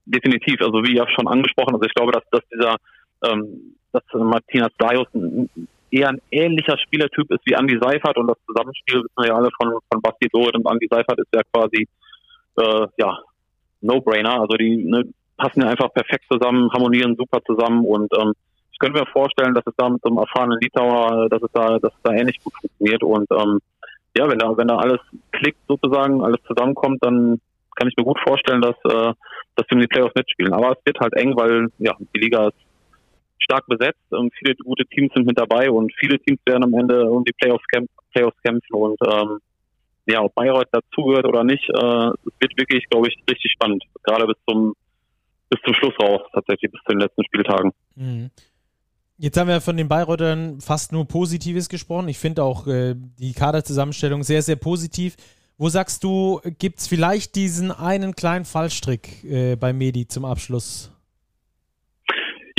Definitiv, also wie ja schon angesprochen, also ich glaube, dass, dass dieser ähm, dass Martinas Sayus eher ein ähnlicher Spielertyp ist wie Andy Seifert und das Zusammenspiel wissen wir ja alle von, von Basti Dorit und Andy Seifert ist ja quasi äh, ja No-Brainer. Also die ne, passen ja einfach perfekt zusammen, harmonieren super zusammen und ähm, ich könnte mir vorstellen, dass es da mit so einem erfahrenen Litauer, dass es da, dass es da ähnlich gut funktioniert und ähm, ja, wenn da, wenn da alles klickt sozusagen, alles zusammenkommt, dann kann ich mir gut vorstellen, dass, äh, dass wir in die Playoffs mitspielen. Aber es wird halt eng, weil ja, die Liga ist stark besetzt und viele gute Teams sind mit dabei und viele Teams werden am Ende um die Playoffs, kämp Playoffs kämpfen und ähm, ja, ob Bayreuth dazugehört oder nicht, äh, wird wirklich, glaube ich, richtig spannend, gerade bis zum bis zum Schluss raus, tatsächlich bis zu den letzten Spieltagen. Mhm. Jetzt haben wir von den Bayreutern fast nur Positives gesprochen. Ich finde auch äh, die Kaderzusammenstellung sehr, sehr positiv. Wo sagst du, gibt es vielleicht diesen einen kleinen Fallstrick äh, bei Medi zum Abschluss?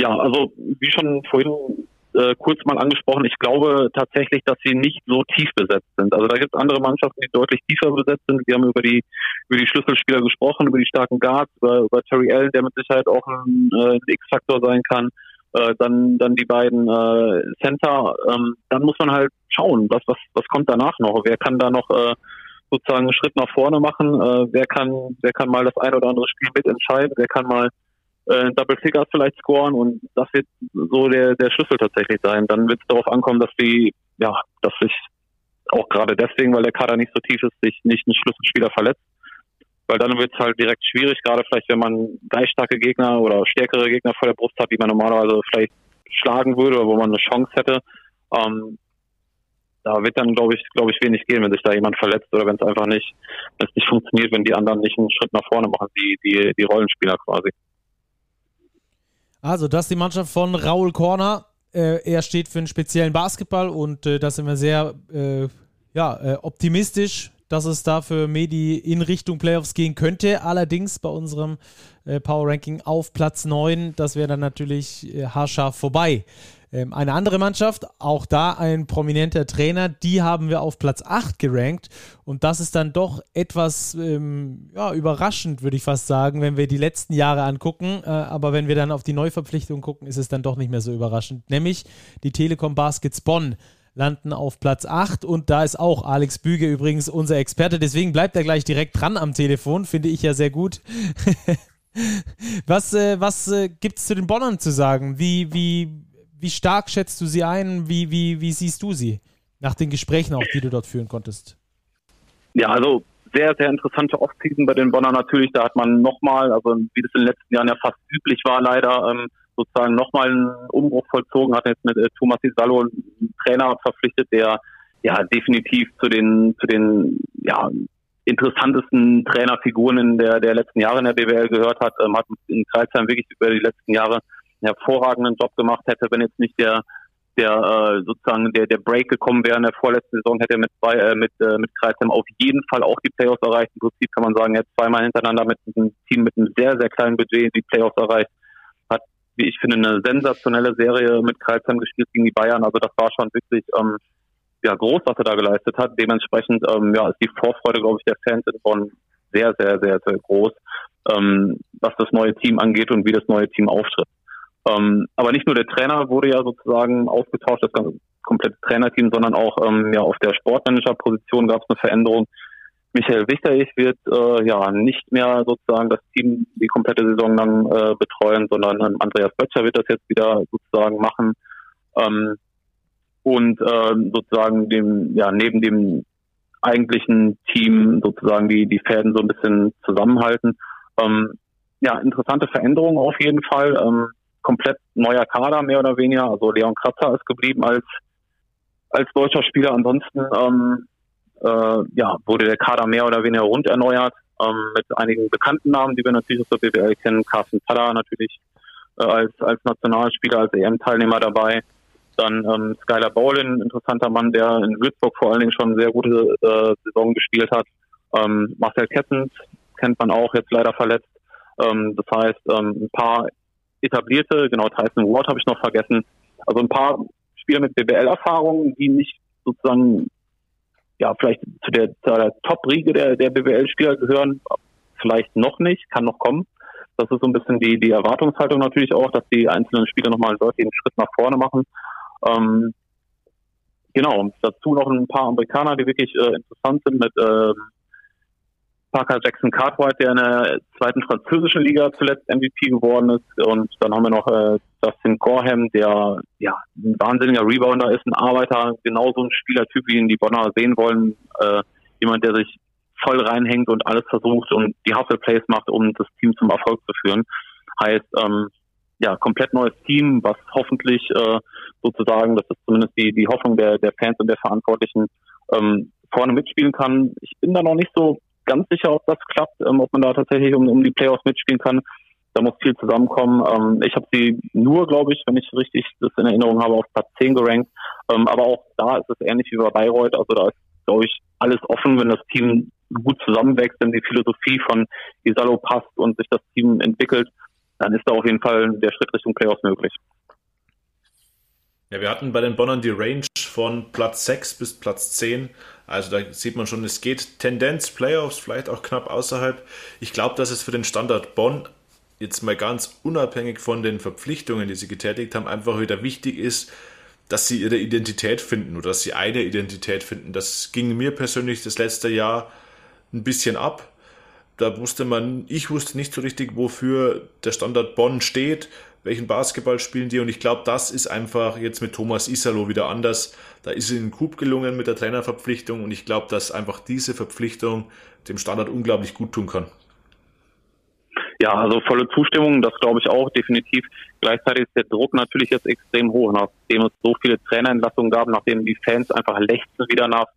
Ja, also wie schon vorhin äh, kurz mal angesprochen, ich glaube tatsächlich, dass sie nicht so tief besetzt sind. Also da gibt es andere Mannschaften, die deutlich tiefer besetzt sind. Wir haben über die über die Schlüsselspieler gesprochen, über die starken Guards, über, über Terry Allen, der mit Sicherheit auch ein, äh, X-Faktor sein kann. Äh, dann dann die beiden äh, Center. Ähm, dann muss man halt schauen, was was was kommt danach noch. Wer kann da noch äh, sozusagen einen Schritt nach vorne machen? Äh, wer kann wer kann mal das ein oder andere Spiel mitentscheiden? Wer kann mal äh, Double Figures vielleicht scoren und das wird so der, der Schlüssel tatsächlich sein. Dann wird es darauf ankommen, dass die, ja, dass sich auch gerade deswegen, weil der Kader nicht so tief ist, sich nicht ein Schlüsselspieler verletzt. Weil dann wird es halt direkt schwierig, gerade vielleicht, wenn man gleich starke Gegner oder stärkere Gegner vor der Brust hat, die man normalerweise vielleicht schlagen würde oder wo man eine Chance hätte. Ähm, da wird dann, glaube ich, glaube ich, wenig gehen, wenn sich da jemand verletzt oder wenn es einfach nicht, wenn es nicht funktioniert, wenn die anderen nicht einen Schritt nach vorne machen, die, die, die Rollenspieler quasi. Also, das ist die Mannschaft von Raul Korner. Äh, er steht für einen speziellen Basketball und äh, da sind wir sehr äh, ja, äh, optimistisch, dass es da für Medi in Richtung Playoffs gehen könnte. Allerdings bei unserem Power Ranking auf Platz 9, das wäre dann natürlich haarscharf vorbei. Ähm, eine andere Mannschaft, auch da ein prominenter Trainer, die haben wir auf Platz 8 gerankt. Und das ist dann doch etwas ähm, ja, überraschend, würde ich fast sagen, wenn wir die letzten Jahre angucken. Äh, aber wenn wir dann auf die Neuverpflichtung gucken, ist es dann doch nicht mehr so überraschend. Nämlich die Telekom Baskets Bonn landen auf Platz 8 und da ist auch Alex Büge übrigens unser Experte, deswegen bleibt er gleich direkt dran am Telefon, finde ich ja sehr gut. was äh, was äh, gibt es zu den Bonnern zu sagen? Wie, wie, wie stark schätzt du sie ein? Wie, wie, wie siehst du sie nach den Gesprächen auch, die du dort führen konntest? Ja, also sehr, sehr interessante Offseason bei den Bonner natürlich. Da hat man nochmal, also wie das in den letzten Jahren ja fast üblich war, leider ähm, sozusagen nochmal einen Umbruch vollzogen, hat jetzt mit äh, Thomas Isalo einen Trainer verpflichtet, der ja definitiv zu den zu den ja interessantesten Trainerfiguren in der der letzten Jahre in der BWL gehört hat, ähm, hat in Kreisheim wirklich über die letzten Jahre hervorragenden Job gemacht hätte, wenn jetzt nicht der der äh, sozusagen der der Break gekommen wäre in der vorletzten Saison, hätte er mit zwei äh, mit äh, mit Kreisheim auf jeden Fall auch die Playoffs erreicht. Im Prinzip kann man sagen, er hat zweimal hintereinander mit einem Team mit einem sehr sehr kleinen Budget die Playoffs erreicht. Hat, wie ich finde, eine sensationelle Serie mit Kreisheim gespielt gegen die Bayern. Also das war schon wirklich ähm, ja, groß, was er da geleistet hat. Dementsprechend ähm, ja, ist die Vorfreude, glaube ich, der Fans in Bonn sehr, sehr, sehr, sehr groß, ähm, was das neue Team angeht und wie das neue Team auftritt. Ähm, aber nicht nur der Trainer wurde ja sozusagen ausgetauscht, das ganze komplette Trainerteam, sondern auch ähm, ja auf der Sportmanager-Position gab es eine Veränderung. Michael Wichterich wird äh, ja nicht mehr sozusagen das Team die komplette Saison lang äh, betreuen, sondern ähm, Andreas Böttcher wird das jetzt wieder sozusagen machen. Ähm, und äh, sozusagen dem, ja, neben dem eigentlichen Team sozusagen die, die Fäden so ein bisschen zusammenhalten. Ähm, ja, interessante Veränderungen auf jeden Fall. Ähm, komplett neuer Kader, mehr oder weniger. Also Leon Kratzer ist geblieben als, als deutscher Spieler. Ansonsten ähm, äh, ja, wurde der Kader mehr oder weniger rund erneuert, ähm, mit einigen bekannten Namen, die wir natürlich aus der BWL kennen. Carsten Tada natürlich äh, als, als Nationalspieler, als EM-Teilnehmer dabei. Dann ähm, Skylar Bowlin, interessanter Mann, der in Würzburg vor allen Dingen schon eine sehr gute äh, Saison gespielt hat. Ähm, Marcel Kessens kennt man auch, jetzt leider verletzt. Ähm, das heißt, ähm, ein paar etablierte, genau Tyson Ward habe ich noch vergessen. Also ein paar Spieler mit BBL-Erfahrungen, die nicht sozusagen ja vielleicht zu der, der Top-Riege der, der BBL-Spieler gehören, vielleicht noch nicht, kann noch kommen. Das ist so ein bisschen die, die Erwartungshaltung natürlich auch, dass die einzelnen Spieler nochmal einen deutlichen Schritt nach vorne machen. Ähm, genau, dazu noch ein paar Amerikaner, die wirklich äh, interessant sind mit äh, Parker Jackson Cartwright, der in der zweiten französischen Liga zuletzt MVP geworden ist. Und dann haben wir noch äh, Justin Gorham, der ja ein wahnsinniger Rebounder ist, ein Arbeiter, genauso ein Spielertyp, wie ihn die Bonner sehen wollen. Äh, jemand, der sich voll reinhängt und alles versucht und die Hustle Plays macht, um das Team zum Erfolg zu führen. Heißt, ähm, ja, komplett neues Team, was hoffentlich äh, sozusagen, das ist zumindest die, die Hoffnung der, der Fans und der Verantwortlichen, ähm, vorne mitspielen kann. Ich bin da noch nicht so ganz sicher, ob das klappt, ähm, ob man da tatsächlich um, um die Playoffs mitspielen kann. Da muss viel zusammenkommen. Ähm, ich habe sie nur, glaube ich, wenn ich richtig das in Erinnerung habe, auf Platz 10 gerankt. Ähm, aber auch da ist es ähnlich wie bei Bayreuth. Also da ist, glaube ich, alles offen, wenn das Team gut zusammenwächst, wenn die Philosophie von Isalo passt und sich das Team entwickelt, dann ist da auf jeden Fall der Schritt Richtung Playoffs möglich. Ja, wir hatten bei den Bonnern die Range von Platz 6 bis Platz 10. Also da sieht man schon, es geht Tendenz Playoffs, vielleicht auch knapp außerhalb. Ich glaube, dass es für den Standard Bonn jetzt mal ganz unabhängig von den Verpflichtungen, die sie getätigt haben, einfach wieder wichtig ist, dass sie ihre Identität finden oder dass sie eine Identität finden. Das ging mir persönlich das letzte Jahr ein bisschen ab. Da wusste man, ich wusste nicht so richtig, wofür der Standard Bonn steht, welchen Basketball spielen die und ich glaube, das ist einfach jetzt mit Thomas Isalo wieder anders. Da ist ihnen Coup gelungen mit der Trainerverpflichtung und ich glaube, dass einfach diese Verpflichtung dem Standard unglaublich gut tun kann. Ja, also volle Zustimmung, das glaube ich auch definitiv. Gleichzeitig ist der Druck natürlich jetzt extrem hoch, nachdem es so viele Trainerentlassungen gab, nachdem die Fans einfach lechzen wieder nach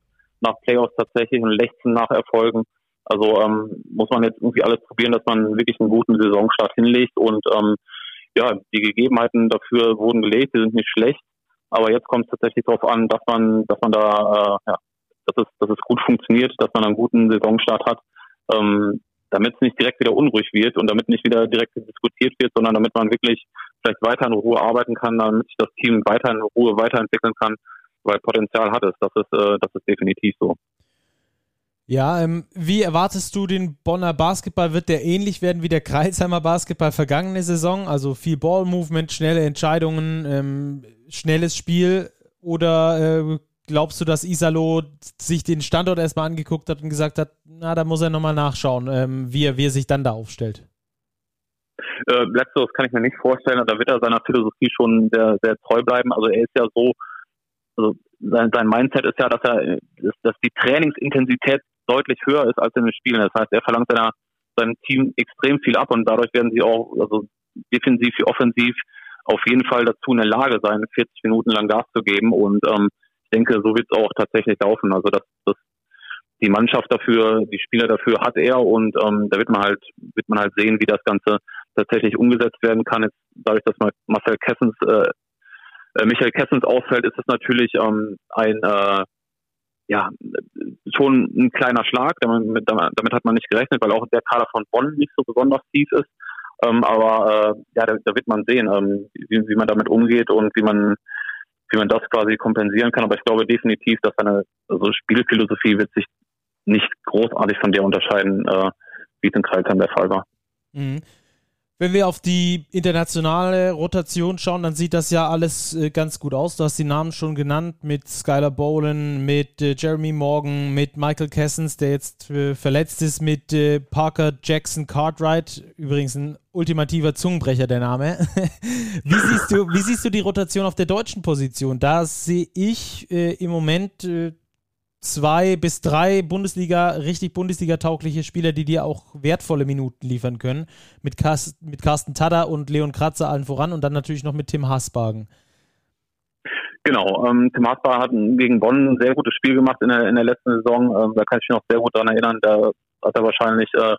nach Playoffs tatsächlich und lechzen nach Erfolgen. Also ähm, muss man jetzt irgendwie alles probieren, dass man wirklich einen guten Saisonstart hinlegt und ähm, ja, die Gegebenheiten dafür wurden gelegt, die sind nicht schlecht, aber jetzt kommt es tatsächlich darauf an, dass man, dass man da, äh, ja, dass es, dass es gut funktioniert, dass man einen guten Saisonstart hat, ähm, damit es nicht direkt wieder unruhig wird und damit nicht wieder direkt diskutiert wird, sondern damit man wirklich vielleicht weiter in Ruhe arbeiten kann, damit sich das Team weiter in Ruhe weiterentwickeln kann weil Potenzial hat es. Das ist, äh, das ist definitiv so. Ja, ähm, wie erwartest du den Bonner Basketball? Wird der ähnlich werden wie der Kreisheimer Basketball vergangene Saison? Also viel Ball-Movement, schnelle Entscheidungen, ähm, schnelles Spiel? Oder äh, glaubst du, dass Isalo sich den Standort erstmal angeguckt hat und gesagt hat, na, da muss er nochmal nachschauen, ähm, wie, er, wie er sich dann da aufstellt? Äh, letzteres kann ich mir nicht vorstellen. Da wird er seiner Philosophie schon sehr, sehr treu bleiben. Also er ist ja so, also sein, sein Mindset ist ja, dass er, dass die Trainingsintensität deutlich höher ist als in den Spielen. Das heißt, er verlangt seiner, seinem Team extrem viel ab und dadurch werden sie auch, also defensiv wie offensiv auf jeden Fall dazu in der Lage sein, 40 Minuten lang Gas zu geben und ähm, ich denke, so wird es auch tatsächlich laufen. Also dass, dass die Mannschaft dafür, die Spieler dafür hat er und ähm, da wird man halt, wird man halt sehen, wie das Ganze tatsächlich umgesetzt werden kann. Jetzt dadurch, dass Marcel Kessens äh, äh, Michael Kessens ausfällt, ist es natürlich ähm, ein äh, ja schon ein kleiner Schlag. Damit, damit hat man nicht gerechnet, weil auch der Kader von Bonn nicht so besonders tief ist. Ähm, aber äh, ja, da, da, wird man sehen, ähm, wie, wie, man damit umgeht und wie man wie man das quasi kompensieren kann. Aber ich glaube definitiv, dass seine also Spielphilosophie wird sich nicht großartig von der unterscheiden, äh, wie es in Kreilsheim der Fall war. Mhm. Wenn wir auf die internationale Rotation schauen, dann sieht das ja alles äh, ganz gut aus. Du hast die Namen schon genannt mit Skylar Bowen, mit äh, Jeremy Morgan, mit Michael Kessens, der jetzt äh, verletzt ist, mit äh, Parker Jackson Cartwright. Übrigens ein ultimativer Zungenbrecher, der Name. wie, siehst du, wie siehst du die Rotation auf der deutschen Position? Da sehe ich äh, im Moment äh, zwei bis drei Bundesliga, richtig Bundesliga-taugliche Spieler, die dir auch wertvolle Minuten liefern können. Mit, Kas mit Carsten Tada und Leon Kratzer allen voran und dann natürlich noch mit Tim Hasbagen. Genau, ähm, Tim Hasbagen hat gegen Bonn ein sehr gutes Spiel gemacht in der, in der letzten Saison. Ähm, da kann ich mich noch sehr gut daran erinnern. Da hat er wahrscheinlich äh,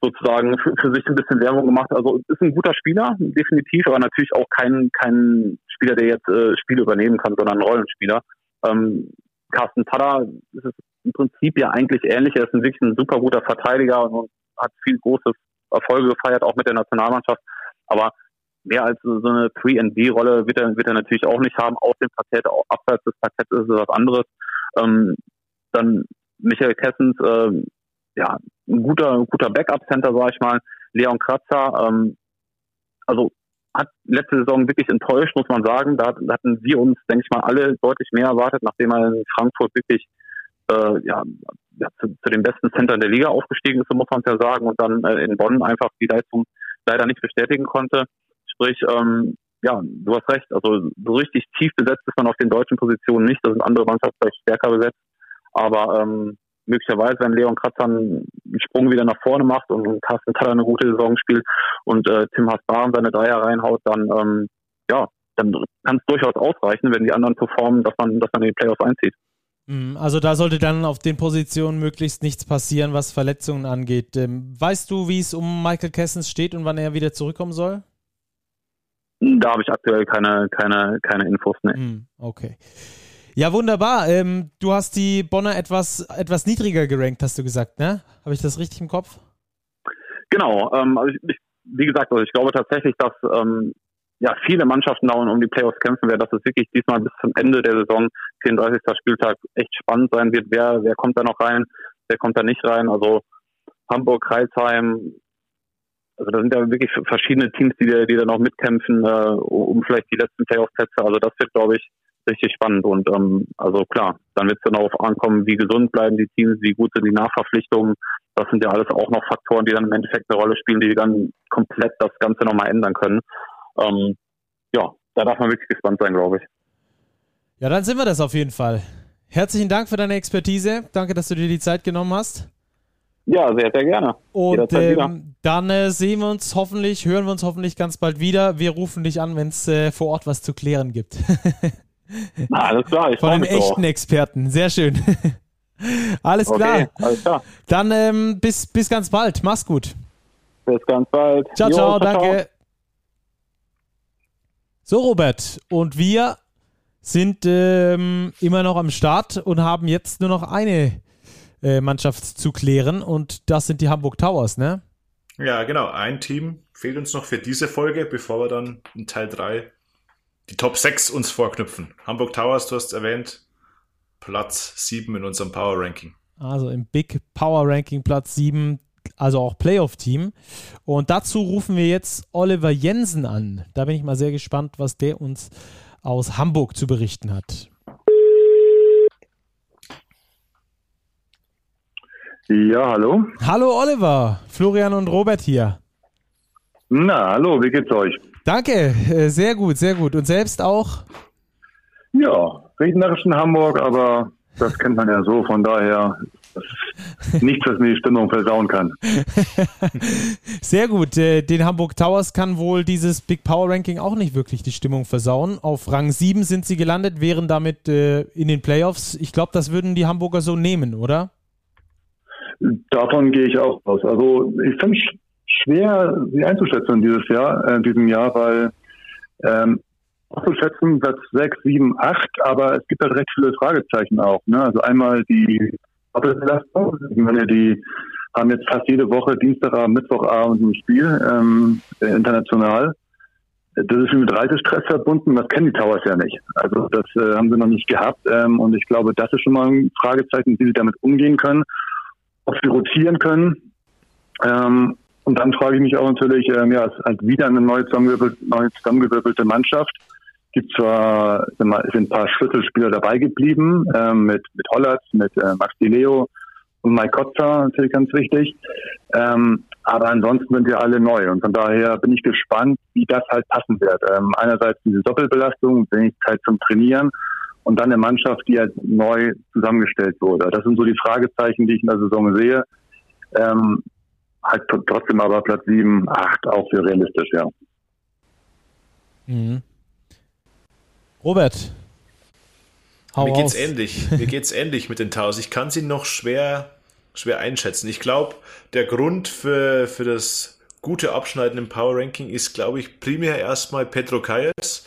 sozusagen für, für, sich ein bisschen Werbung gemacht. Also ist ein guter Spieler, definitiv, aber natürlich auch kein, kein Spieler, der jetzt äh, Spiele übernehmen kann, sondern ein Rollenspieler. Ähm, Carsten Tada ist es im Prinzip ja eigentlich ähnlich. Er ist ein wirklich ein super guter Verteidiger und hat viel große Erfolge gefeiert, auch mit der Nationalmannschaft. Aber mehr als so eine 3D-Rolle wird er, wird er natürlich auch nicht haben. Auf dem Parkett, auch abseits des Parketts ist es was anderes. Ähm, dann Michael Kessens, äh, ja, ein guter, guter Backup-Center, sag ich mal. Leon Kratzer, ähm, also hat letzte Saison wirklich enttäuscht, muss man sagen. Da hatten wir uns, denke ich mal, alle deutlich mehr erwartet, nachdem er in Frankfurt wirklich äh, ja, zu, zu, den besten Centern der Liga aufgestiegen ist, so muss man es ja sagen, und dann äh, in Bonn einfach die Leistung leider nicht bestätigen konnte. Sprich, ähm, ja, du hast recht, also so richtig tief besetzt ist man auf den deutschen Positionen nicht, da sind andere Mannschaften vielleicht stärker besetzt, aber ähm, möglicherweise, wenn Leon Kratzer einen Sprung wieder nach vorne macht und Carsten Taller eine gute Saison spielt und äh, Tim Hasbaren seine Dreier reinhaut, dann ähm, ja, dann kann es durchaus ausreichen, wenn die anderen performen, dass man, dass man in die Playoffs einzieht. Mhm, also da sollte dann auf den Positionen möglichst nichts passieren, was Verletzungen angeht. Ähm, weißt du, wie es um Michael Kessens steht und wann er wieder zurückkommen soll? Da habe ich aktuell keine, keine, keine Infos. mehr. Mhm, okay. Ja, wunderbar. Ähm, du hast die Bonner etwas, etwas niedriger gerankt, hast du gesagt, ne? Habe ich das richtig im Kopf? Genau. Ähm, also ich, ich, wie gesagt, also ich glaube tatsächlich, dass ähm, ja viele Mannschaften dauern um die Playoffs kämpfen werden, dass es wirklich diesmal bis zum Ende der Saison, 34. Spieltag, echt spannend sein wird. Wer, wer kommt da noch rein, wer kommt da nicht rein? Also Hamburg, Kreilsheim, also da sind ja wirklich verschiedene Teams, die, die da noch mitkämpfen, äh, um vielleicht die letzten Playoff-Plätze. Also das wird, glaube ich, richtig spannend. Und ähm, also klar, dann wird es dann darauf ankommen, wie gesund bleiben die Teams, wie gut sind die Nachverpflichtungen. Das sind ja alles auch noch Faktoren, die dann im Endeffekt eine Rolle spielen, die dann komplett das Ganze nochmal ändern können. Ähm, ja, da darf man wirklich gespannt sein, glaube ich. Ja, dann sind wir das auf jeden Fall. Herzlichen Dank für deine Expertise. Danke, dass du dir die Zeit genommen hast. Ja, sehr, sehr gerne. Und ähm, dann äh, sehen wir uns hoffentlich, hören wir uns hoffentlich ganz bald wieder. Wir rufen dich an, wenn es äh, vor Ort was zu klären gibt. Na, alles klar, ich Von den echten auch. Experten. Sehr schön. alles, klar. alles klar. Dann ähm, bis, bis ganz bald. Mach's gut. Bis ganz bald. Ciao, jo, ciao, danke. Ciao. So, Robert. Und wir sind ähm, immer noch am Start und haben jetzt nur noch eine äh, Mannschaft zu klären und das sind die Hamburg Towers, ne? Ja, genau. Ein Team fehlt uns noch für diese Folge, bevor wir dann in Teil 3 die Top 6 uns vorknüpfen. Hamburg Towers, du hast erwähnt, Platz 7 in unserem Power Ranking. Also im Big Power Ranking Platz 7, also auch Playoff-Team. Und dazu rufen wir jetzt Oliver Jensen an. Da bin ich mal sehr gespannt, was der uns aus Hamburg zu berichten hat. Ja, hallo. Hallo Oliver, Florian und Robert hier. Na, hallo, wie geht's euch? Danke, äh, sehr gut, sehr gut. Und selbst auch? Ja, regnerisch in Hamburg, aber das kennt man ja so, von daher nichts, was mir die Stimmung versauen kann. Sehr gut. Äh, den Hamburg Towers kann wohl dieses Big Power Ranking auch nicht wirklich die Stimmung versauen. Auf Rang 7 sind sie gelandet, wären damit äh, in den Playoffs. Ich glaube, das würden die Hamburger so nehmen, oder? Davon gehe ich auch aus. Also ich finde schwer, sie einzuschätzen dieses Jahr, äh, in diesem Jahr, weil ähm, schätzen Platz 6, 7, 8, aber es gibt halt recht viele Fragezeichen auch. Ne? Also einmal die Doppelbelastung. Ich meine, die haben jetzt fast jede Woche Dienstagabend, Mittwochabend ein Spiel ähm, international. das ist mit Reisestress verbunden, das kennen die Towers ja nicht. Also das äh, haben sie noch nicht gehabt. Ähm, und ich glaube, das ist schon mal ein Fragezeichen, wie sie damit umgehen können, ob sie rotieren können. Ähm, und dann frage ich mich auch natürlich, ähm, ja, es ist wieder eine neue zusammengewirbelte, neue zusammengewirbelte Mannschaft. Gibt zwar sind ein paar Schlüsselspieler dabei geblieben, ähm, mit, mit Hollatz, mit äh, Max Di Leo und Mike Kotzer, natürlich ganz wichtig. Ähm, aber ansonsten sind wir alle neu und von daher bin ich gespannt, wie das halt passen wird. Ähm, einerseits diese Doppelbelastung, wenig Zeit zum Trainieren und dann eine Mannschaft, die halt neu zusammengestellt wurde. Das sind so die Fragezeichen, die ich in der Saison sehe. Ähm, halt trotzdem aber Platz 7, 8 auch für realistisch, ja. Mhm. Robert. Hau Mir geht's aus. ähnlich. Mir geht's ähnlich mit den Taus. Ich kann sie noch schwer schwer einschätzen. Ich glaube, der Grund für, für das gute Abschneiden im Power Ranking ist, glaube ich, primär erstmal Pedro Calles,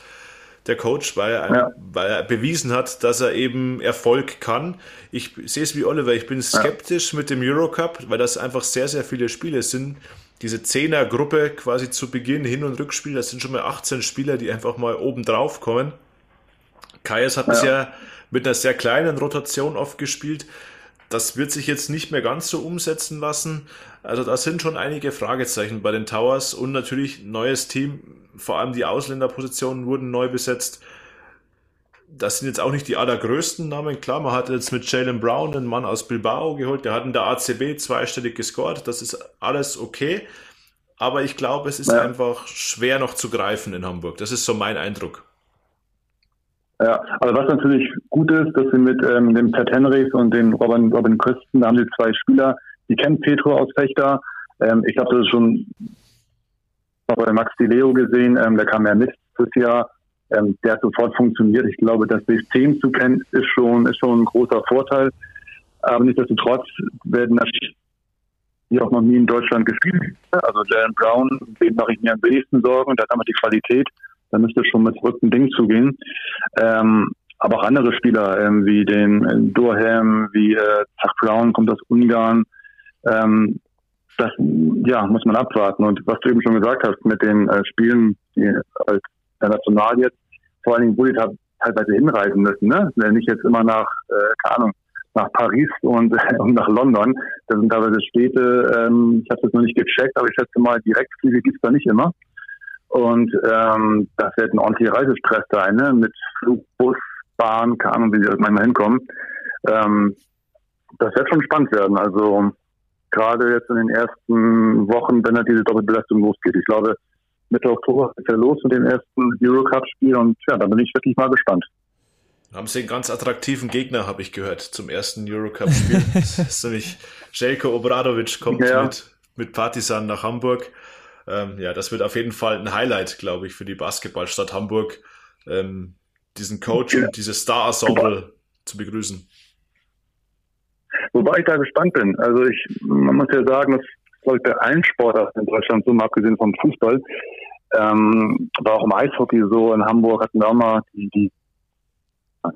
der Coach, weil er, ja. weil er bewiesen hat, dass er eben Erfolg kann. Ich sehe es wie Oliver, ich bin skeptisch ja. mit dem Eurocup, weil das einfach sehr, sehr viele Spiele sind. Diese Zehner-Gruppe quasi zu Beginn, Hin- und Rückspiel, das sind schon mal 18 Spieler, die einfach mal oben drauf kommen. Kayes hat ja. bisher mit einer sehr kleinen Rotation oft gespielt. Das wird sich jetzt nicht mehr ganz so umsetzen lassen. Also da sind schon einige Fragezeichen bei den Towers und natürlich neues Team. Vor allem die Ausländerpositionen wurden neu besetzt. Das sind jetzt auch nicht die allergrößten Namen. Klar, man hat jetzt mit Jalen Brown einen Mann aus Bilbao geholt. Der hat in der ACB zweistellig gescored. Das ist alles okay. Aber ich glaube, es ist ja. einfach schwer noch zu greifen in Hamburg. Das ist so mein Eindruck. Ja, aber was natürlich gut ist, dass wir mit ähm, dem Pat Henrys und dem Robin, Robin Christen, da haben sie zwei Spieler, die kennen Petro aus Fechter. Ähm, ich habe das schon bei Max Di Leo gesehen, ähm, der kam ja mit das Jahr. Ähm, der hat sofort funktioniert. Ich glaube, das System zu kennen, ist schon, ist schon ein großer Vorteil. Aber nichtsdestotrotz werden natürlich die auch noch nie in Deutschland gespielt. Also Jalen Brown, dem mache ich mir am wenigsten Sorgen. Der hat einmal die Qualität da müsste schon mit verrückten Ding zugehen. Ähm, aber auch andere Spieler, ähm, wie den äh, Durham, wie äh, Zach Brown kommt aus Ungarn. Ähm, das ja, muss man abwarten. Und was du eben schon gesagt hast mit den äh, Spielen, die als international jetzt, vor allen Dingen Bulli teilweise hinreisen müssen, ne? Nicht jetzt immer nach, äh, keine Ahnung, nach Paris und, und nach London. Das sind teilweise Städte, ähm, ich habe das noch nicht gecheckt, aber ich schätze mal, Direktflüge gibt's da nicht immer. Und ähm, das wird ein ordentlicher Reisestress sein, ne? mit Flug, Bus, Bahn, keine Ahnung, wie sie halt manchmal hinkommen. Ähm, das wird schon spannend werden. Also gerade jetzt in den ersten Wochen, wenn er diese Doppelbelastung losgeht. Ich glaube, Mitte Oktober ist er los mit dem ersten Eurocup-Spiel und ja, da bin ich wirklich mal gespannt. Haben sie einen ganz attraktiven Gegner, habe ich gehört, zum ersten Eurocup-Spiel. das ist nämlich Jelko Obradovic kommt ja. mit, mit Partisan nach Hamburg ähm, ja, das wird auf jeden Fall ein Highlight, glaube ich, für die Basketballstadt Hamburg, ähm, diesen Coach ja. und dieses Star-Ensemble zu begrüßen. Wobei ich da gespannt bin. Also ich, man muss ja sagen, das glaube bei allen Sportarten in Deutschland so, mal abgesehen vom Fußball, ähm, war auch im Eishockey so. In Hamburg hatten wir auch mal die, die,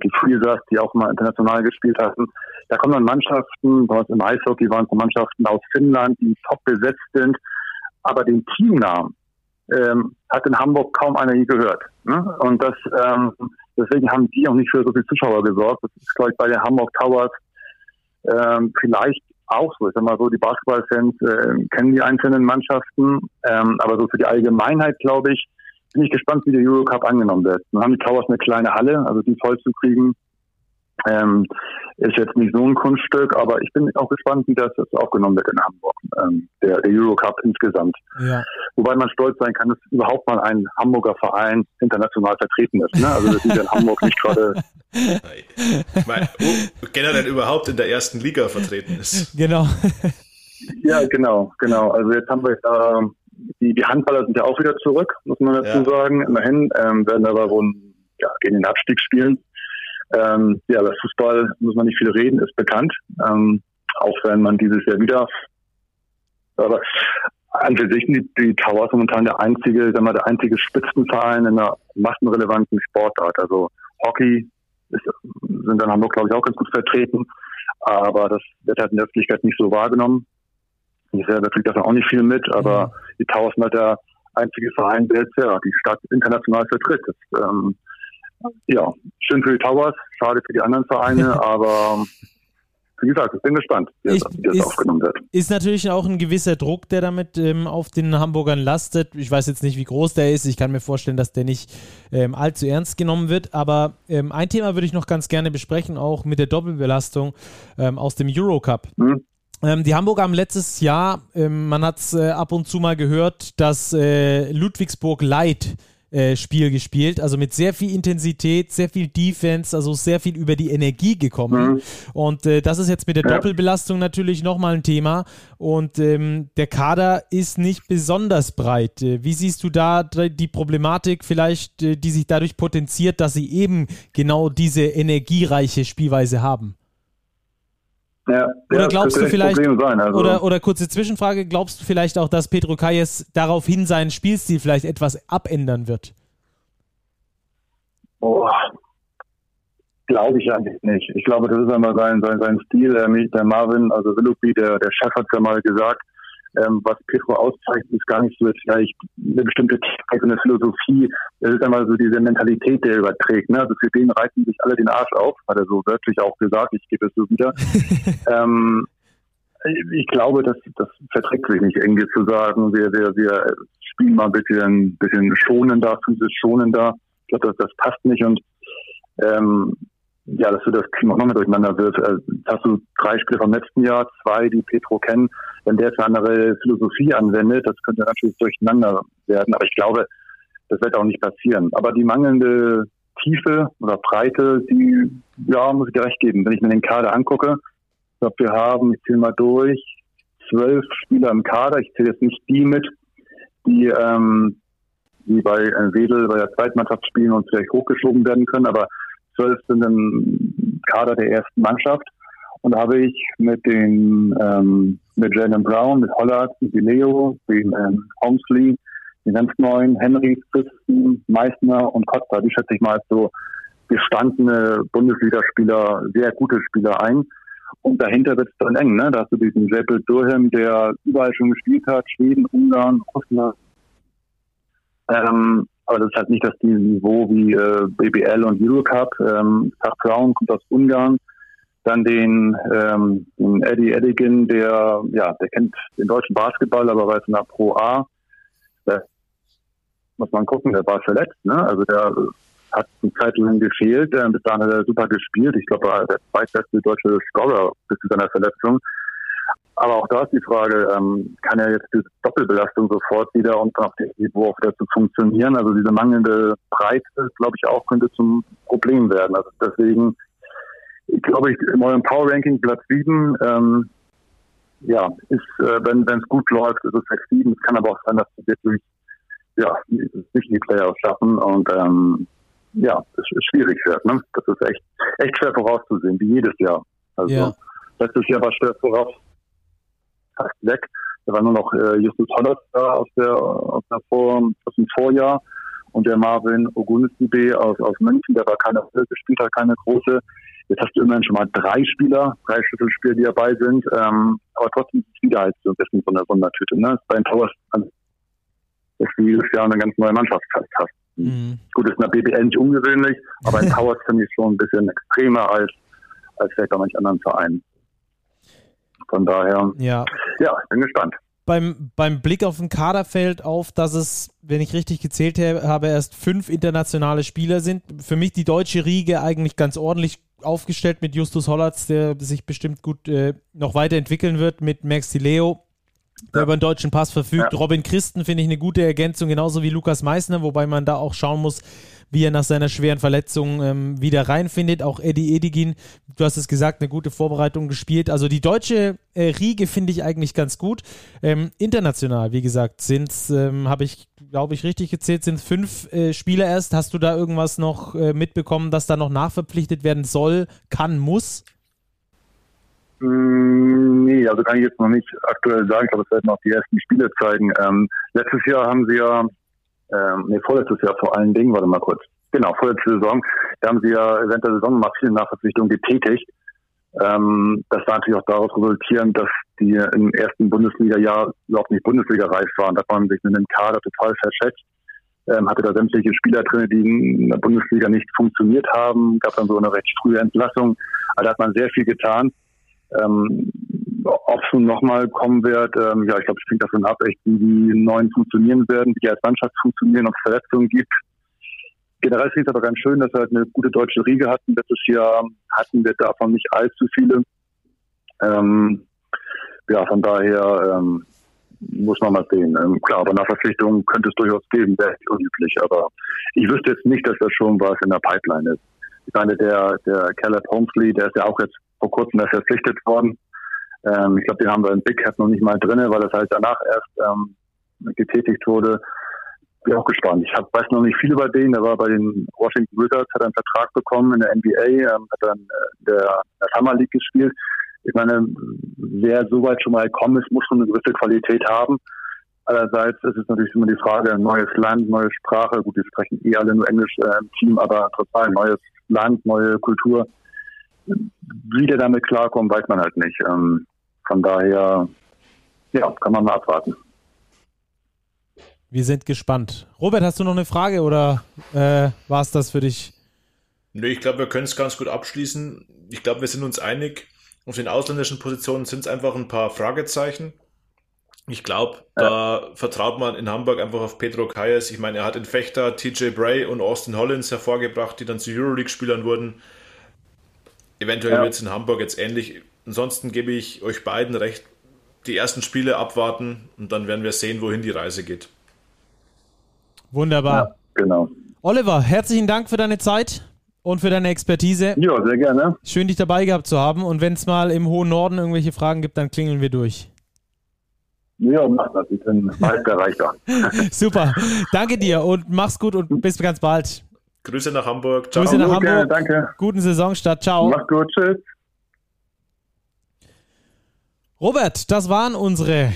die Freezers, die auch mal international gespielt hatten. Da kommen dann Mannschaften, bei im Eishockey waren es Mannschaften aus Finnland, die top besetzt sind aber den Teamnamen ähm, hat in Hamburg kaum einer je gehört. Ne? Und das ähm, deswegen haben die auch nicht für so viele Zuschauer gesorgt. Das ist, glaube ich, bei den Hamburg Towers ähm, vielleicht auch so. Ich sag mal so, die Basketballfans äh, kennen die einzelnen Mannschaften, ähm, aber so für die Allgemeinheit, glaube ich, bin ich gespannt, wie der Eurocup angenommen wird. Dann haben die Towers eine kleine Halle, also die voll zu kriegen, ähm, ist jetzt nicht so ein Kunststück, aber ich bin auch gespannt, wie das jetzt aufgenommen wird in Hamburg, ähm, der, der Eurocup insgesamt. Ja. Wobei man stolz sein kann, dass überhaupt mal ein Hamburger Verein international vertreten ist. Ne? Also das ist ja in Hamburg nicht gerade. Oh, generell überhaupt in der ersten Liga vertreten ist. Genau. ja, genau, genau. Also jetzt haben wir äh, die, die Handballer sind ja auch wieder zurück, muss man dazu ja. sagen. Immerhin ähm, werden aber wohl ja, gegen den Abstieg spielen. Ähm, ja, über Fußball muss man nicht viel reden, ist bekannt. Ähm, auch wenn man dieses Jahr wieder. Aber an für sich die, die Towers momentan der einzige, sagen wir, der einzige Spitzenverein in einer massenrelevanten Sportart. Also Hockey ist, sind in Hamburg, glaube ich, auch ganz gut vertreten. Aber das wird halt in der Öffentlichkeit nicht so wahrgenommen. Ich selber kriege davon auch nicht viel mit, aber mhm. die Towers sind halt der einzige Verein, der jetzt ja die Stadt international vertritt. Das, ähm, ja, schön für die Towers, schade für die anderen Vereine, aber wie gesagt, ich bin gespannt, wie, ich, das, ist, aufgenommen wird. Ist natürlich auch ein gewisser Druck, der damit ähm, auf den Hamburgern lastet. Ich weiß jetzt nicht, wie groß der ist. Ich kann mir vorstellen, dass der nicht ähm, allzu ernst genommen wird. Aber ähm, ein Thema würde ich noch ganz gerne besprechen, auch mit der Doppelbelastung ähm, aus dem Eurocup. Hm. Ähm, die Hamburger haben letztes Jahr, ähm, man hat es äh, ab und zu mal gehört, dass äh, Ludwigsburg Light äh, Spiel gespielt, also mit sehr viel Intensität, sehr viel Defense, also sehr viel über die Energie gekommen. Mhm. Und äh, das ist jetzt mit der ja. Doppelbelastung natürlich nochmal ein Thema. Und ähm, der Kader ist nicht besonders breit. Äh, wie siehst du da die Problematik vielleicht, äh, die sich dadurch potenziert, dass sie eben genau diese energiereiche Spielweise haben? Ja, oder glaubst du vielleicht, sein, also. oder, oder kurze Zwischenfrage, glaubst du vielleicht auch, dass Pedro Kayes daraufhin seinen Spielstil vielleicht etwas abändern wird? Oh, glaube ich eigentlich nicht. Ich glaube, das ist einmal sein, sein, sein Stil. Der Marvin, also Willoughby, der, der Chef hat ja mal gesagt, ähm, was Petro auszeichnet, ist gar nicht so vielleicht eine bestimmte Technik, eine Philosophie. Es ist einmal so diese Mentalität, der überträgt. Ne? Also für den reißen sich alle den Arsch auf, hat er so wörtlich auch gesagt, ich gebe es so wieder. ähm, ich glaube, das, das verträgt sich nicht, irgendwie zu sagen, wir, wir, wir spielen mal ein bisschen, bisschen schonender, physisch schonender. Ich glaube, das, das passt nicht und ähm, ja, dass du das Team auch noch mehr durcheinander wirft. Also, hast du drei Spiele vom letzten Jahr, zwei, die Petro kennen. Wenn der jetzt eine andere Philosophie anwendet, das könnte natürlich durcheinander werden. Aber ich glaube, das wird auch nicht passieren. Aber die mangelnde Tiefe oder Breite, die, ja, muss ich dir recht geben. Wenn ich mir den Kader angucke, ich glaube, wir haben, ich zähle mal durch, zwölf Spieler im Kader. Ich zähle jetzt nicht die mit, die, ähm, die bei äh, Wedel bei der Zweitmannschaft spielen und vielleicht hochgeschoben werden können. Aber zwölf sind im Kader der ersten Mannschaft. Und da habe ich mit den ähm, mit Jalen Brown, mit Hollard, mit Leo, mit ähm, Holmesley, den ganz neuen Henry, Christen, Meissner und Costa, die schätze ich mal als so gestandene Bundesligaspieler, sehr gute Spieler ein. Und dahinter wird es dann eng, ne? Da hast du diesen Jeppel Durham, der überall schon gespielt hat, Schweden, Ungarn, Russland. Ähm, aber das ist halt nicht das Niveau wie äh, BBL und Eurocup. Ähm, Zach Brown kommt aus Ungarn. Dann den, ähm, den Eddie Eddingen, der, ja, der kennt den deutschen Basketball, aber weiß nach Pro A. Da muss man gucken, der war verletzt, ne? Also der hat eine Zeit lang gefehlt. Äh, bis dahin hat er super gespielt. Ich glaube, er war der zweitbeste deutsche Scorer bis zu seiner Verletzung. Aber auch da ist die Frage, ähm, kann er jetzt diese Doppelbelastung sofort wieder und auf dem Niveau auch wieder zu funktionieren? Also diese mangelnde Breite, glaube ich, auch könnte zum Problem werden. Also deswegen, ich glaube ich, im eurem Power Ranking Platz 7, ähm, ja, ist, äh, wenn es gut läuft, ist es 6, 7. Es kann aber auch sein, dass wir wirklich, ja, nicht die Playoffs schaffen und, ähm, ja, es ist schwierig wird, ne? Das ist echt, echt schwer vorauszusehen, wie jedes Jahr. Also, ja. letztes Jahr war schwer voraus, fast weg. Da war nur noch äh, Justus Hollers da aus, der, aus, der Vor, aus dem Vorjahr und der Marvin Ogunisibe aus, aus München, der war keine gespielt hat, keine große. Jetzt hast du immerhin schon mal drei Spieler, drei Schlüsselspieler, die dabei sind. Ähm, aber trotzdem ist es wieder halt so ein bisschen so eine Wundertüte. Ne? Bei den Towers, dass du jedes Jahr eine ganz neue Mannschaft hast. Mhm. Gut, ist in der BBL nicht ungewöhnlich, aber in Towers finde ich schon ein bisschen extremer als, als vielleicht bei manchen anderen Vereinen. Von daher, ja, ja ich bin gespannt. Beim, beim Blick auf den Kader fällt auf, dass es, wenn ich richtig gezählt habe, erst fünf internationale Spieler sind. Für mich die deutsche Riege eigentlich ganz ordentlich aufgestellt mit Justus Hollatz, der sich bestimmt gut äh, noch weiterentwickeln wird, mit Max Leo, der ja. über einen deutschen Pass verfügt. Ja. Robin Christen finde ich eine gute Ergänzung, genauso wie Lukas Meissner, wobei man da auch schauen muss, wie er nach seiner schweren Verletzung ähm, wieder reinfindet. Auch Eddie Edigin, du hast es gesagt, eine gute Vorbereitung gespielt. Also die deutsche äh, Riege finde ich eigentlich ganz gut. Ähm, international, wie gesagt, sind es, ähm, habe ich, glaube ich, richtig gezählt, sind fünf äh, Spieler erst. Hast du da irgendwas noch äh, mitbekommen, dass da noch nachverpflichtet werden soll, kann, muss? Mm, nee, also kann ich jetzt noch nicht aktuell sagen. Ich glaube, es werden noch die ersten Spiele zeigen. Ähm, letztes Jahr haben sie ja ähm, nee, vorletztes Jahr vor allen Dingen, warte mal kurz. Genau, vorletzte Saison, da haben sie ja während der Saison mal viele Nachverpflichtungen getätigt. Ähm, das war natürlich auch daraus resultierend, dass die im ersten Bundesliga-Jahr überhaupt nicht Bundesliga-reif waren. Da hat man sich mit dem Kader total verschätzt. Ähm, hatte da sämtliche Spieler drin, die in der Bundesliga nicht funktioniert haben. Gab dann so eine recht frühe Entlassung. Also da hat man sehr viel getan. Ähm, ob es nun nochmal kommen wird, ähm, ja, ich glaube, es hängt davon ab, echt, wie die neuen funktionieren werden, wie die als Mannschaft funktionieren, ob es Verletzungen gibt. Generell finde ich es aber ganz schön, dass wir halt eine gute deutsche Riege hatten. Letztes Jahr hatten wir davon nicht allzu viele. Ähm, ja, von daher ähm, muss man mal sehen. Ähm, klar, aber nach Verpflichtungen könnte es durchaus geben, wäre unüblich. Aber ich wüsste jetzt nicht, dass das schon was in der Pipeline ist. Ich meine, der, der Caleb Holmesley, der ist ja auch jetzt vor kurzem erst verpflichtet worden. Ähm, ich glaube, den haben wir im Big Cap noch nicht mal drinne, weil das halt danach erst ähm, getätigt wurde. Bin auch gespannt. Ich hab, weiß noch nicht viel über den. Der war bei den Washington Wizards, hat einen Vertrag bekommen in der NBA, ähm, hat dann äh, der, der Summer League gespielt. Ich meine, wer so weit schon mal gekommen ist, muss schon eine gewisse Qualität haben. Allerseits ist es natürlich immer die Frage, neues Land, neue Sprache. Gut, wir sprechen eh alle nur Englisch äh, im Team, aber trotzdem neues Land, neue Kultur. Wie der damit klarkommt, weiß man halt nicht. Ähm, von daher, ja, kann man mal abwarten. Wir sind gespannt. Robert, hast du noch eine Frage oder äh, war es das für dich? Nö, ich glaube, wir können es ganz gut abschließen. Ich glaube, wir sind uns einig. Auf den ausländischen Positionen sind es einfach ein paar Fragezeichen. Ich glaube, da ja. vertraut man in Hamburg einfach auf Pedro Kayes. Ich meine, er hat in Fechter TJ Bray und Austin Hollins hervorgebracht, die dann zu Euroleague-Spielern wurden. Eventuell ja. wird es in Hamburg jetzt ähnlich. Ansonsten gebe ich euch beiden recht. Die ersten Spiele abwarten und dann werden wir sehen, wohin die Reise geht. Wunderbar. Ja, genau. Oliver, herzlichen Dank für deine Zeit und für deine Expertise. Ja, sehr gerne. Schön, dich dabei gehabt zu haben. Und wenn es mal im hohen Norden irgendwelche Fragen gibt, dann klingeln wir durch. Ja, mach das. Ich bin meist erreichbar. Super. Danke dir und mach's gut und bis ganz bald. Grüße nach Hamburg. Ciao. Grüße nach Hamburg. Hamburg. Danke. Guten Saisonstart. Ciao. Mach's gut. Tschüss. Robert, das waren unsere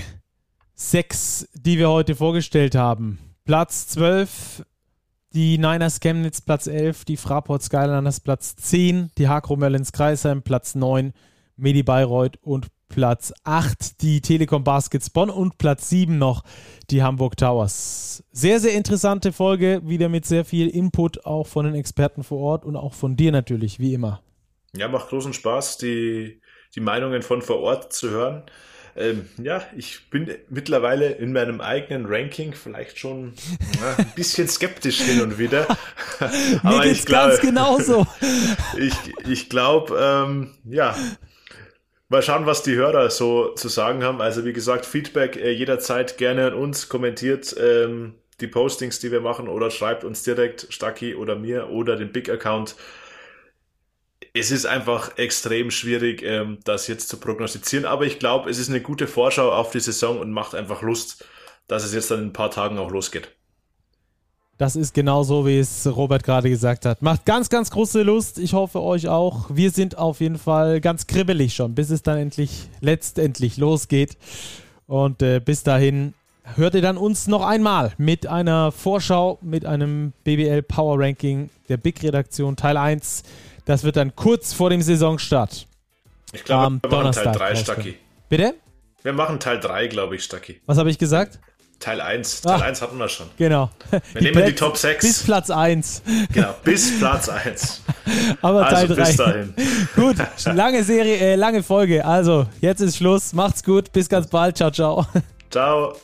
sechs, die wir heute vorgestellt haben. Platz 12, die Niners Chemnitz Platz 11, die Fraport Skyliners Platz 10, die Hakro Merlins Kreisheim Platz 9, Medi Bayreuth und Platz 8 die Telekom Baskets Bonn und Platz 7 noch die Hamburg Towers. Sehr, sehr interessante Folge, wieder mit sehr viel Input auch von den Experten vor Ort und auch von dir natürlich, wie immer. Ja, macht großen Spaß, die, die Meinungen von vor Ort zu hören. Ähm, ja, ich bin mittlerweile in meinem eigenen Ranking vielleicht schon ja, ein bisschen skeptisch hin und wieder. Aber Mir geht's ich glaube, ganz genauso. ich ich glaube, ähm, ja, Mal schauen, was die Hörer so zu sagen haben. Also wie gesagt, Feedback äh, jederzeit gerne an uns, kommentiert ähm, die Postings, die wir machen oder schreibt uns direkt Stacki oder mir oder den Big Account. Es ist einfach extrem schwierig, ähm, das jetzt zu prognostizieren, aber ich glaube, es ist eine gute Vorschau auf die Saison und macht einfach Lust, dass es jetzt dann in ein paar Tagen auch losgeht. Das ist genau so, wie es Robert gerade gesagt hat. Macht ganz, ganz große Lust. Ich hoffe euch auch. Wir sind auf jeden Fall ganz kribbelig schon, bis es dann endlich, letztendlich losgeht. Und äh, bis dahin hört ihr dann uns noch einmal mit einer Vorschau, mit einem BBL Power Ranking der Big Redaktion Teil 1. Das wird dann kurz vor dem Saisonstart. Ich glaube, wir machen Teil 3, Stacki. Bitte? Wir machen Teil 3, glaube ich, Stacki. Was habe ich gesagt? Teil 1. Ah. Teil ah, 1 hatten wir schon. Genau. Wir die nehmen Plätze, die Top 6. Bis Platz 1. Genau, bis Platz 1. Aber also Teil 3. Bis dahin. Gut, lange Serie, äh, lange Folge. Also, jetzt ist Schluss. Macht's gut. Bis ganz bald. Ciao, ciao. Ciao.